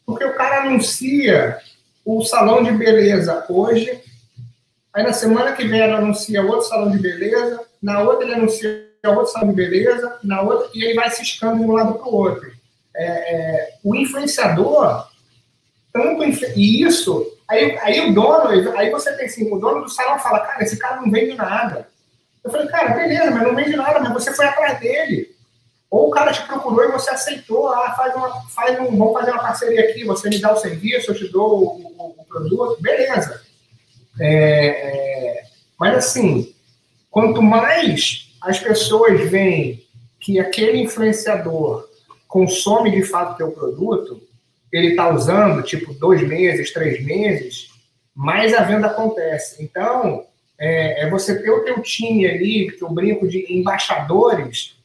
Porque o cara anuncia o salão de beleza hoje, aí na semana que vem ele anuncia outro salão de beleza, na outra ele anuncia outro salão de beleza, na outra, e ele vai se escando de um lado para o outro. É, é, o influenciador, tanto e isso, aí, aí o dono, aí você tem assim, o dono do salão fala, cara, esse cara não vende nada. Eu falei, cara, beleza, mas não vende nada, mas você foi atrás dele. Ou o cara te procurou e você aceitou, ah, faz uma, faz um, vamos fazer uma parceria aqui, você me dá o serviço, eu te dou o, o, o produto, beleza. É, é, mas assim, quanto mais as pessoas veem que aquele influenciador consome de fato teu produto, ele está usando tipo dois meses, três meses, mais a venda acontece. Então, é, é você ter o teu time ali, que eu brinco de embaixadores,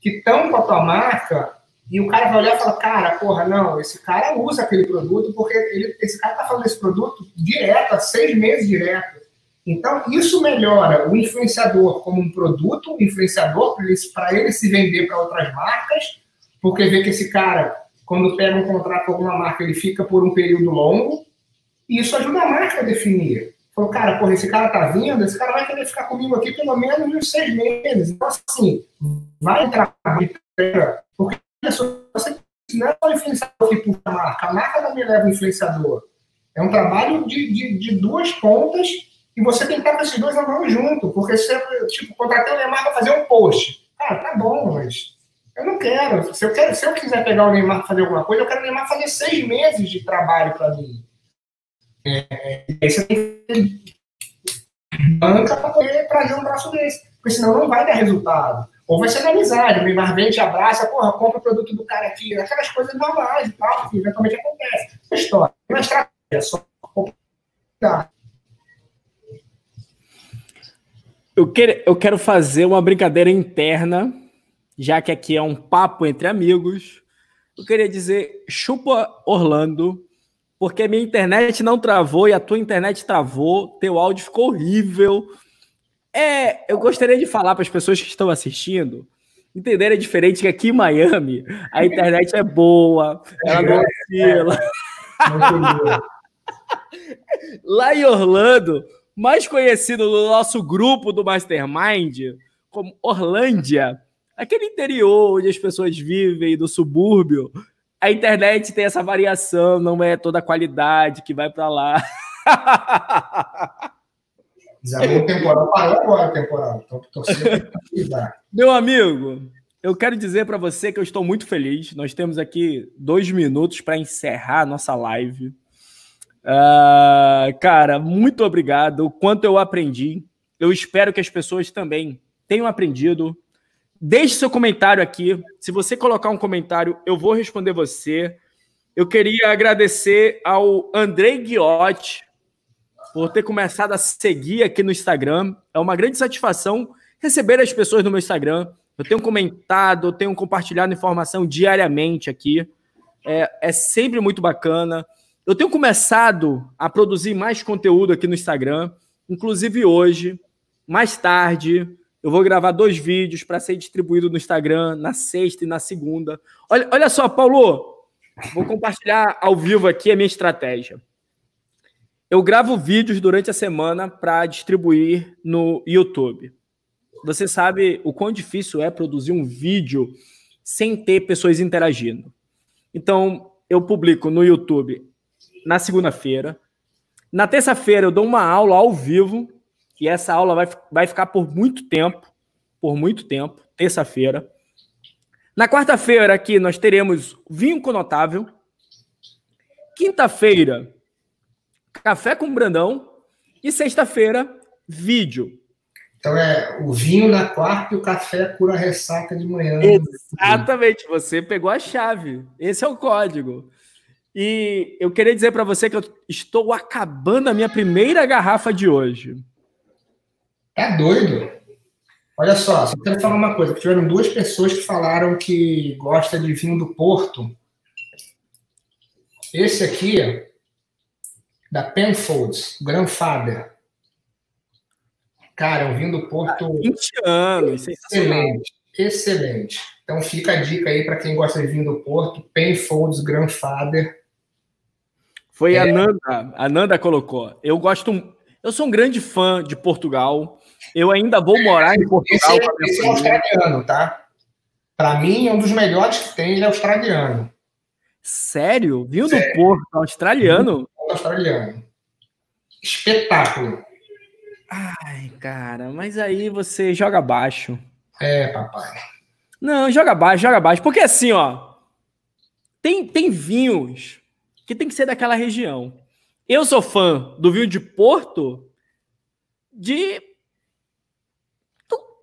que estão com a tua marca e o cara vai olhar e falar, cara, porra, não, esse cara usa aquele produto porque ele, esse cara está falando desse produto direto, há seis meses direto. Então, isso melhora o influenciador como um produto, um influenciador para ele, ele se vender para outras marcas, porque vê que esse cara, quando pega um contrato com alguma marca, ele fica por um período longo, e isso ajuda a marca a definir. Falou, cara, porra, esse cara tá vindo, esse cara vai querer ficar comigo aqui pelo menos uns seis meses. Então, assim, vai entrar porque você não é só influenciador que puxa a marca, a marca também leva o influenciador. É um trabalho de, de, de, duas pontas e você tem que estar com esses dois andando junto, porque você, tipo, contratei o Neymar para fazer um post. Cara, tá bom, mas eu não quero. Se eu, quero, se eu quiser pegar o Neymar para fazer alguma coisa, eu quero o Neymar fazer seis meses de trabalho para mim. É, aí você tem que banca para poder trazer um braço desse, porque senão não vai dar resultado. Ou vai ser na amizade, o Neymar vem, te abraça, porra, compra o produto do cara aqui, aquelas coisas normais e tal, que eventualmente acontece. É história. Uma estratégia só. Eu quero fazer uma brincadeira interna, já que aqui é um papo entre amigos. Eu queria dizer, chupa Orlando, porque a minha internet não travou e a tua internet travou, teu áudio ficou horrível. É, eu gostaria de falar para as pessoas que estão assistindo entenderem é diferente que aqui em Miami a internet é boa, ela não oscila. Lá em Orlando, mais conhecido no nosso grupo do Mastermind como Orlândia, aquele interior onde as pessoas vivem, do subúrbio, a internet tem essa variação, não é toda a qualidade que vai para lá. Desabou temporal, parou agora temporal. Então, Meu amigo, eu quero dizer para você que eu estou muito feliz. Nós temos aqui dois minutos para encerrar a nossa live. Uh, cara, muito obrigado. O quanto eu aprendi. Eu espero que as pessoas também tenham aprendido. Deixe seu comentário aqui. Se você colocar um comentário, eu vou responder você. Eu queria agradecer ao Andrei Guiotti por ter começado a seguir aqui no Instagram. É uma grande satisfação receber as pessoas no meu Instagram. Eu tenho comentado, eu tenho compartilhado informação diariamente aqui. É, é sempre muito bacana. Eu tenho começado a produzir mais conteúdo aqui no Instagram, inclusive hoje, mais tarde. Eu vou gravar dois vídeos para ser distribuído no Instagram na sexta e na segunda. Olha, olha só, Paulo, vou compartilhar ao vivo aqui a minha estratégia. Eu gravo vídeos durante a semana para distribuir no YouTube. Você sabe o quão difícil é produzir um vídeo sem ter pessoas interagindo. Então, eu publico no YouTube na segunda-feira. Na terça-feira, eu dou uma aula ao vivo que essa aula vai, vai ficar por muito tempo, por muito tempo, terça-feira. Na quarta-feira aqui nós teremos vinho conotável. Quinta-feira, café com Brandão. E sexta-feira, vídeo. Então é o vinho na quarta e o café cura ressaca de manhã. Exatamente, você pegou a chave. Esse é o código. E eu queria dizer para você que eu estou acabando a minha primeira garrafa de hoje. É doido. Olha só, só quero falar uma coisa. Tiveram duas pessoas que falaram que gosta de vinho do Porto. Esse aqui, da Penfolds, Grandfather. Cara, é um vinho do Porto. 20 anos, excelente, excelente. Então fica a dica aí para quem gosta de vinho do Porto, Penfolds Grandfather. Foi é. a Nanda, a Nanda colocou. Eu gosto, eu sou um grande fã de Portugal. Eu ainda vou morar em Portugal. Esse, esse é australiano, tá? Para mim, é um dos melhores que tem, ele é australiano. Sério? Viu do Porto, australiano? Australiano. Espetáculo. Ai, cara, mas aí você joga baixo. É, papai. Não, joga baixo, joga baixo. Porque assim, ó, tem, tem vinhos que tem que ser daquela região. Eu sou fã do vinho de Porto de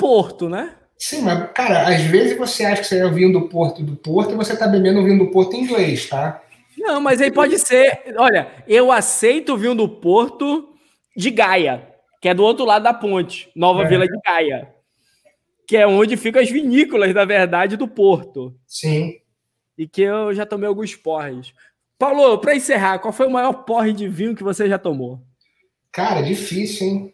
Porto, né? Sim, mas, cara, às vezes você acha que você é o vinho do Porto do Porto e você tá bebendo o vinho do Porto em inglês, tá? Não, mas aí pode ser. Olha, eu aceito o vinho do Porto de Gaia, que é do outro lado da ponte, Nova é. Vila de Gaia. Que é onde ficam as vinícolas, na verdade, do Porto. Sim. E que eu já tomei alguns porres. Paulo, para encerrar, qual foi o maior porre de vinho que você já tomou? Cara, difícil, hein?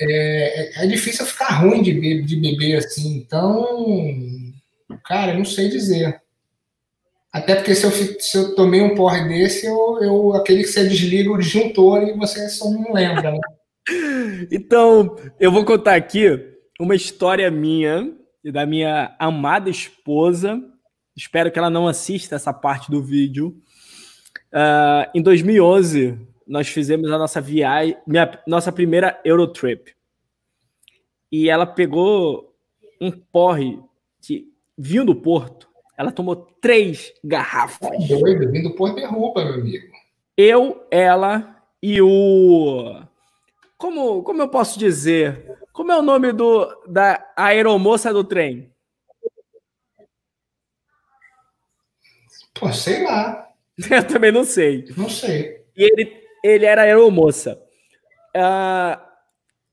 É, é, difícil ficar ruim de, beber, de beber assim. Então, cara, não sei dizer. Até porque se eu, se eu tomei um porre desse, eu, eu, aquele que você desliga o disjuntor e você só não lembra, né? então, eu vou contar aqui uma história minha e da minha amada esposa. Espero que ela não assista essa parte do vídeo. Uh, em 2011, nós fizemos a nossa viagem, minha, nossa primeira Eurotrip. E ela pegou um porre de vinho do Porto. Ela tomou três garrafas. É doido, vinho do Porto derruba, meu amigo. Eu, ela e o. Como, como eu posso dizer? Como é o nome do, da aeromoça do trem? Pô, sei lá. Eu também não sei. Não sei. E ele ele era aeromoça. Uh,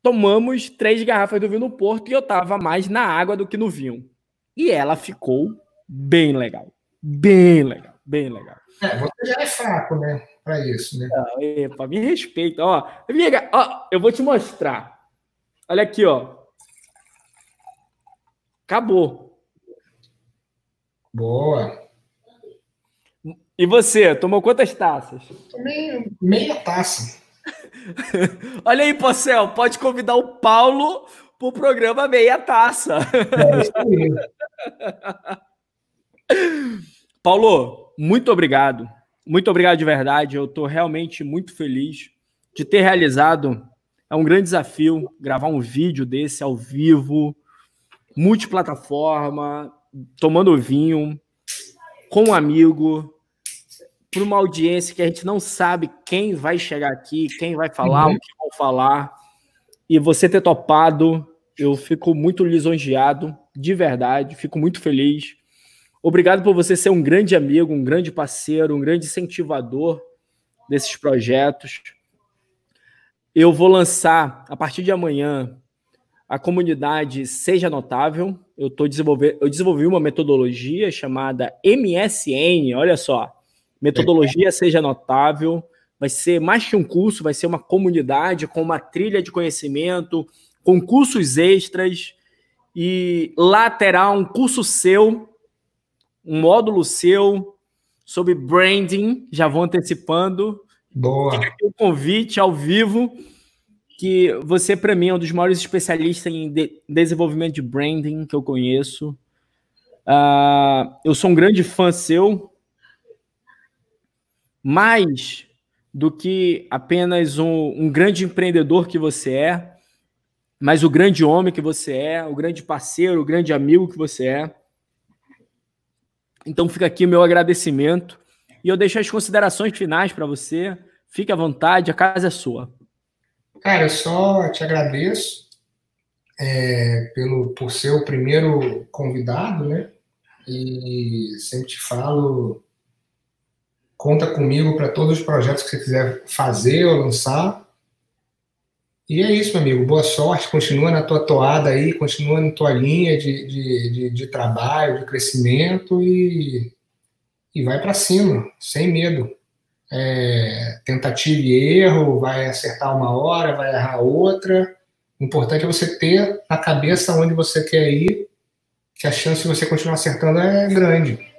tomamos três garrafas do vinho no Porto e eu tava mais na água do que no vinho. E ela ficou bem legal. Bem legal, bem legal. É, você já é fraco, né? Pra isso, né? Não, epa, me respeita. Ó, amiga, ó, eu vou te mostrar. Olha aqui, ó. Acabou. Boa. E você, tomou quantas taças? Tomei meia taça. Olha aí, Pocel, pode convidar o Paulo para o programa Meia Taça. É. Paulo, muito obrigado. Muito obrigado de verdade. Eu estou realmente muito feliz de ter realizado. É um grande desafio gravar um vídeo desse ao vivo, multiplataforma, tomando vinho, com um amigo, para uma audiência que a gente não sabe quem vai chegar aqui, quem vai falar, uhum. o que vão falar. E você ter topado, eu fico muito lisonjeado, de verdade, fico muito feliz. Obrigado por você ser um grande amigo, um grande parceiro, um grande incentivador desses projetos. Eu vou lançar a partir de amanhã a comunidade Seja Notável. Eu tô desenvolvendo, eu desenvolvi uma metodologia chamada MSN, olha só, metodologia seja notável, vai ser mais que um curso, vai ser uma comunidade com uma trilha de conhecimento, com cursos extras, e lá terá um curso seu, um módulo seu sobre branding, já vou antecipando. Boa. Fica aqui o convite ao vivo, que você, para mim, é um dos maiores especialistas em de desenvolvimento de branding que eu conheço. Uh, eu sou um grande fã seu, mais do que apenas um, um grande empreendedor que você é, mas o grande homem que você é, o grande parceiro, o grande amigo que você é. Então fica aqui o meu agradecimento e eu deixo as considerações finais para você. Fique à vontade, a casa é sua. Cara, eu só te agradeço é, pelo, por ser o primeiro convidado, né? E sempre te falo Conta comigo para todos os projetos que você quiser fazer ou lançar. E é isso, meu amigo. Boa sorte. Continua na tua toada aí, continua na tua linha de, de, de, de trabalho, de crescimento e, e vai para cima, sem medo. É, tentativa e erro, vai acertar uma hora, vai errar outra. O importante é você ter na cabeça onde você quer ir, que a chance de você continuar acertando é grande.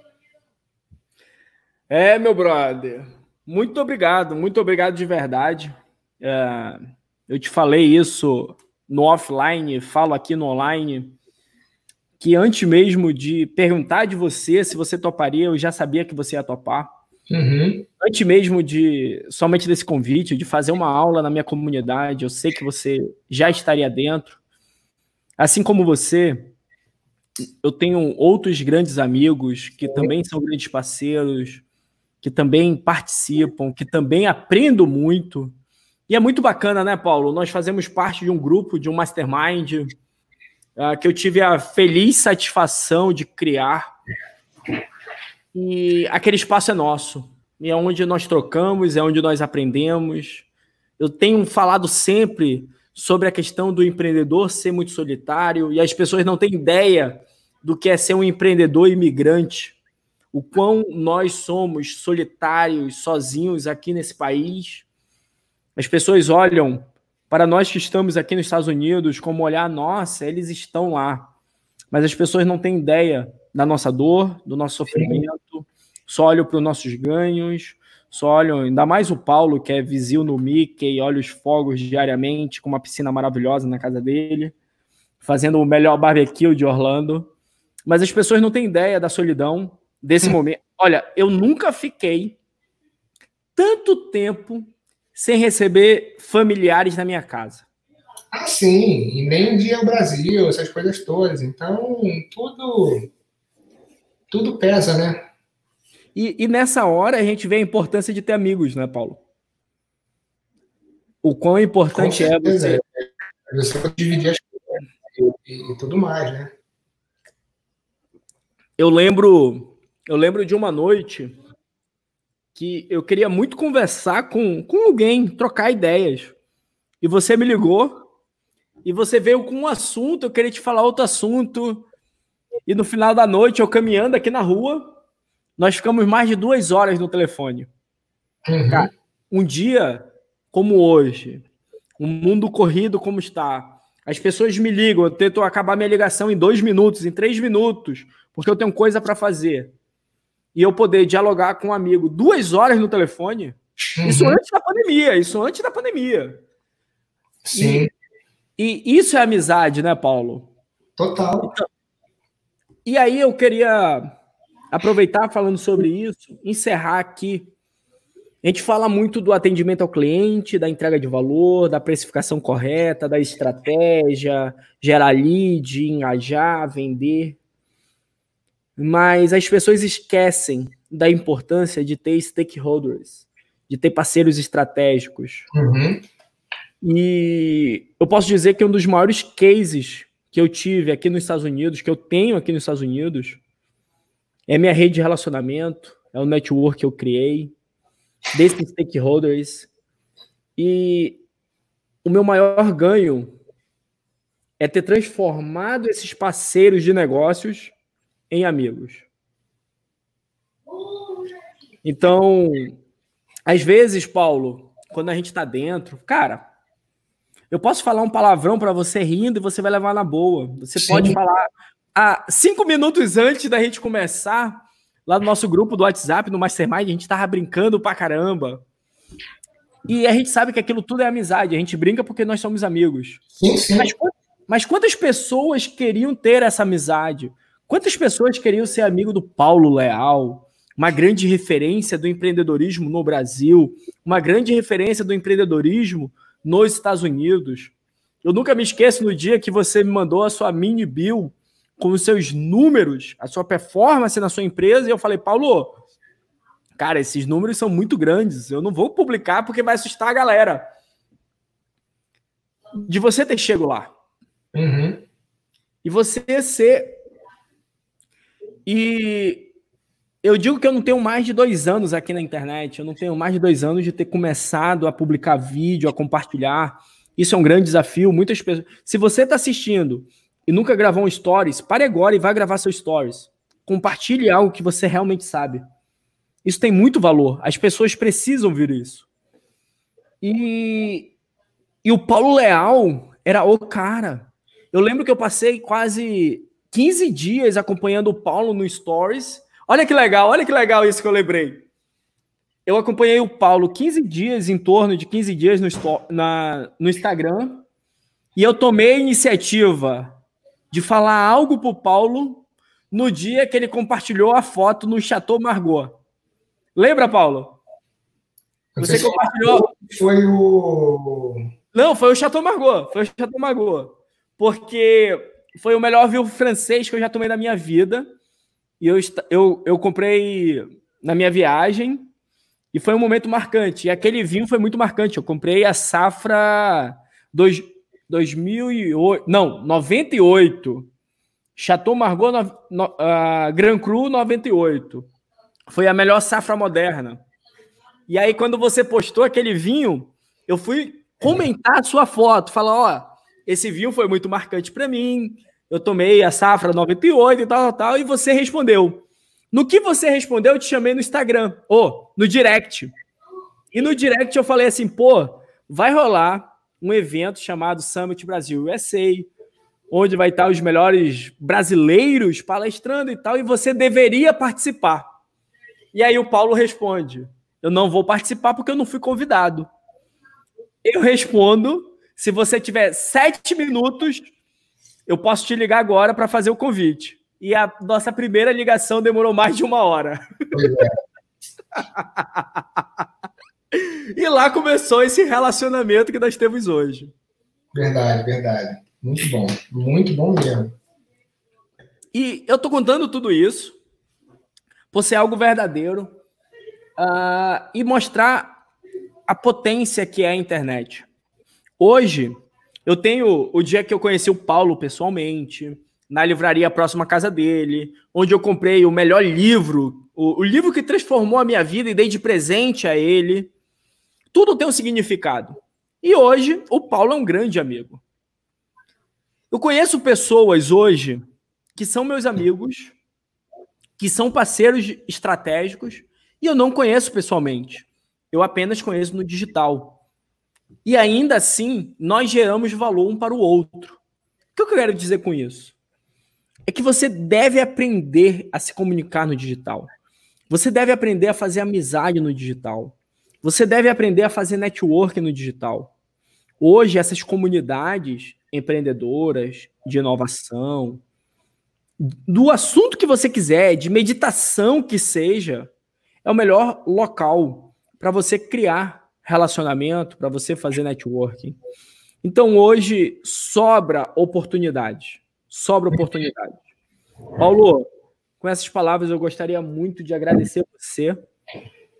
É, meu brother. Muito obrigado, muito obrigado de verdade. É, eu te falei isso no offline, falo aqui no online, que antes mesmo de perguntar de você se você toparia, eu já sabia que você ia topar. Uhum. Antes mesmo de somente desse convite, de fazer uma aula na minha comunidade, eu sei que você já estaria dentro. Assim como você, eu tenho outros grandes amigos que também são grandes parceiros, que também participam, que também aprendo muito. E é muito bacana, né, Paulo? Nós fazemos parte de um grupo, de um mastermind, uh, que eu tive a feliz satisfação de criar e aquele espaço é nosso. E é onde nós trocamos, é onde nós aprendemos. Eu tenho falado sempre sobre a questão do empreendedor ser muito solitário e as pessoas não têm ideia do que é ser um empreendedor imigrante. O quão nós somos solitários, sozinhos aqui nesse país. As pessoas olham para nós que estamos aqui nos Estados Unidos como olhar, nossa, eles estão lá. Mas as pessoas não têm ideia da nossa dor, do nosso sofrimento, só olham para os nossos ganhos, só olham, ainda mais o Paulo, que é vizinho no Mickey, olha os fogos diariamente, com uma piscina maravilhosa na casa dele, fazendo o melhor barbecue de Orlando. Mas as pessoas não têm ideia da solidão desse hum. momento. Olha, eu nunca fiquei tanto tempo sem receber familiares na minha casa. Ah, sim, e nem dia o Brasil, essas coisas todas. Então, tudo tudo pesa, né? E, e, nessa hora a gente vê a importância de ter amigos, né, Paulo? O quão importante é você. É. Você pode dividir as coisas e, e, tudo mais, né? Eu lembro, eu lembro de uma noite que eu queria muito conversar com, com alguém, trocar ideias. E você me ligou e você veio com um assunto, eu queria te falar outro assunto. E no final da noite, eu caminhando aqui na rua, nós ficamos mais de duas horas no telefone. Uhum. Cara, um dia como hoje, um mundo corrido como está, as pessoas me ligam, eu tento acabar minha ligação em dois minutos, em três minutos, porque eu tenho coisa para fazer. E eu poder dialogar com um amigo duas horas no telefone, uhum. isso antes da pandemia, isso antes da pandemia. Sim. E, e isso é amizade, né, Paulo? Total. Então, e aí eu queria aproveitar falando sobre isso, encerrar aqui. A gente fala muito do atendimento ao cliente, da entrega de valor, da precificação correta, da estratégia, gerar lead, engajar, vender. Mas as pessoas esquecem da importância de ter stakeholders, de ter parceiros estratégicos. Uhum. E eu posso dizer que um dos maiores cases que eu tive aqui nos Estados Unidos, que eu tenho aqui nos Estados Unidos, é minha rede de relacionamento, é o network que eu criei, desses stakeholders. E o meu maior ganho é ter transformado esses parceiros de negócios em amigos. Então, às vezes, Paulo, quando a gente está dentro, cara, eu posso falar um palavrão para você rindo e você vai levar na boa. Você Sim. pode falar ah, cinco minutos antes da gente começar, lá no nosso grupo do WhatsApp, no Mastermind, a gente tava brincando pra caramba. E a gente sabe que aquilo tudo é amizade. A gente brinca porque nós somos amigos. Sim, sim. Mas, mas quantas pessoas queriam ter essa amizade? Quantas pessoas queriam ser amigo do Paulo Leal? Uma grande referência do empreendedorismo no Brasil, uma grande referência do empreendedorismo nos Estados Unidos. Eu nunca me esqueço no dia que você me mandou a sua mini bill com os seus números, a sua performance na sua empresa, e eu falei, Paulo, cara, esses números são muito grandes, eu não vou publicar porque vai assustar a galera. De você ter chego lá. Uhum. E você ser. E eu digo que eu não tenho mais de dois anos aqui na internet, eu não tenho mais de dois anos de ter começado a publicar vídeo, a compartilhar. Isso é um grande desafio. Muitas pessoas. Se você está assistindo e nunca gravou um stories, pare agora e vai gravar seu stories. Compartilhe algo que você realmente sabe. Isso tem muito valor. As pessoas precisam ver isso. E, e o Paulo Leal era o cara. Eu lembro que eu passei quase 15 dias acompanhando o Paulo no Stories. Olha que legal, olha que legal isso que eu lembrei. Eu acompanhei o Paulo 15 dias, em torno de 15 dias no, na, no Instagram, e eu tomei a iniciativa de falar algo para o Paulo no dia que ele compartilhou a foto no Chateau Margaux. Lembra, Paulo? Você compartilhou. Foi o. Não, foi o Chateau Margaux. Foi o Chateau Margaux. Porque foi o melhor vinho francês que eu já tomei na minha vida. E eu, eu, eu comprei na minha viagem. E foi um momento marcante. E aquele vinho foi muito marcante. Eu comprei a safra dois, 2008. Não, 98. Chateau Margaux no, no, uh, Grand Cru 98. Foi a melhor safra moderna. E aí, quando você postou aquele vinho, eu fui comentar a sua foto, falar: ó, esse vinho foi muito marcante para mim. Eu tomei a safra 98 e tal, tal, tal, e você respondeu. No que você respondeu, eu te chamei no Instagram, ou no direct. E no direct eu falei assim, pô, vai rolar um evento chamado Summit Brasil USA, onde vai estar os melhores brasileiros palestrando e tal, e você deveria participar. E aí o Paulo responde: Eu não vou participar porque eu não fui convidado. Eu respondo: Se você tiver sete minutos, eu posso te ligar agora para fazer o convite. E a nossa primeira ligação demorou mais de uma hora. É. e lá começou esse relacionamento que nós temos hoje. Verdade, verdade. Muito bom, muito bom mesmo. E eu tô contando tudo isso por ser algo verdadeiro uh, e mostrar a potência que é a internet. Hoje, eu tenho o dia que eu conheci o Paulo pessoalmente, na livraria próxima à casa dele, onde eu comprei o melhor livro, o, o livro que transformou a minha vida e dei de presente a ele. Tudo tem um significado. E hoje, o Paulo é um grande amigo. Eu conheço pessoas hoje que são meus amigos, que são parceiros estratégicos, e eu não conheço pessoalmente. Eu apenas conheço no digital. E ainda assim, nós geramos valor um para o outro. O que eu quero dizer com isso? É que você deve aprender a se comunicar no digital. Você deve aprender a fazer amizade no digital. Você deve aprender a fazer network no digital. Hoje, essas comunidades empreendedoras, de inovação, do assunto que você quiser, de meditação que seja, é o melhor local para você criar relacionamento, para você fazer networking. Então hoje sobra oportunidade, sobra oportunidade. Paulo, com essas palavras eu gostaria muito de agradecer você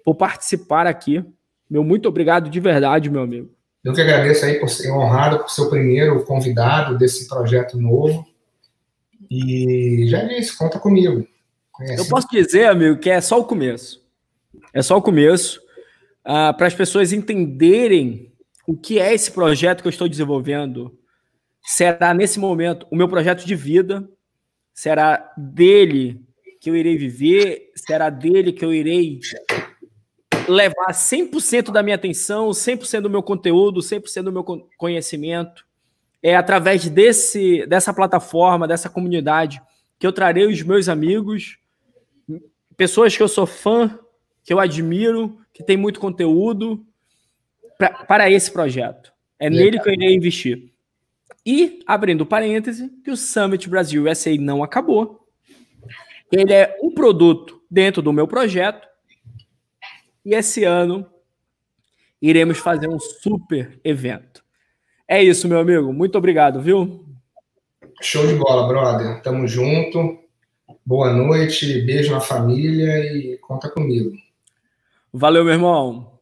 por participar aqui. Meu muito obrigado de verdade, meu amigo. Eu que agradeço aí por ser honrado por ser o primeiro convidado desse projeto novo. E já disse, conta comigo. Conhece? Eu posso dizer, amigo, que é só o começo. É só o começo. Uh, para as pessoas entenderem o que é esse projeto que eu estou desenvolvendo, será nesse momento o meu projeto de vida, será dele que eu irei viver, será dele que eu irei levar 100% da minha atenção, 100% do meu conteúdo, 100% do meu conhecimento. É através desse, dessa plataforma, dessa comunidade, que eu trarei os meus amigos, pessoas que eu sou fã, que eu admiro, que tem muito conteúdo, pra, para esse projeto. É Legal. nele que eu irei investir. E, abrindo parêntese, que o Summit Brasil USA não acabou. Ele é um produto dentro do meu projeto e esse ano iremos fazer um super evento. É isso, meu amigo. Muito obrigado, viu? Show de bola, brother. Tamo junto. Boa noite, beijo na família e conta comigo. Valeu, meu irmão.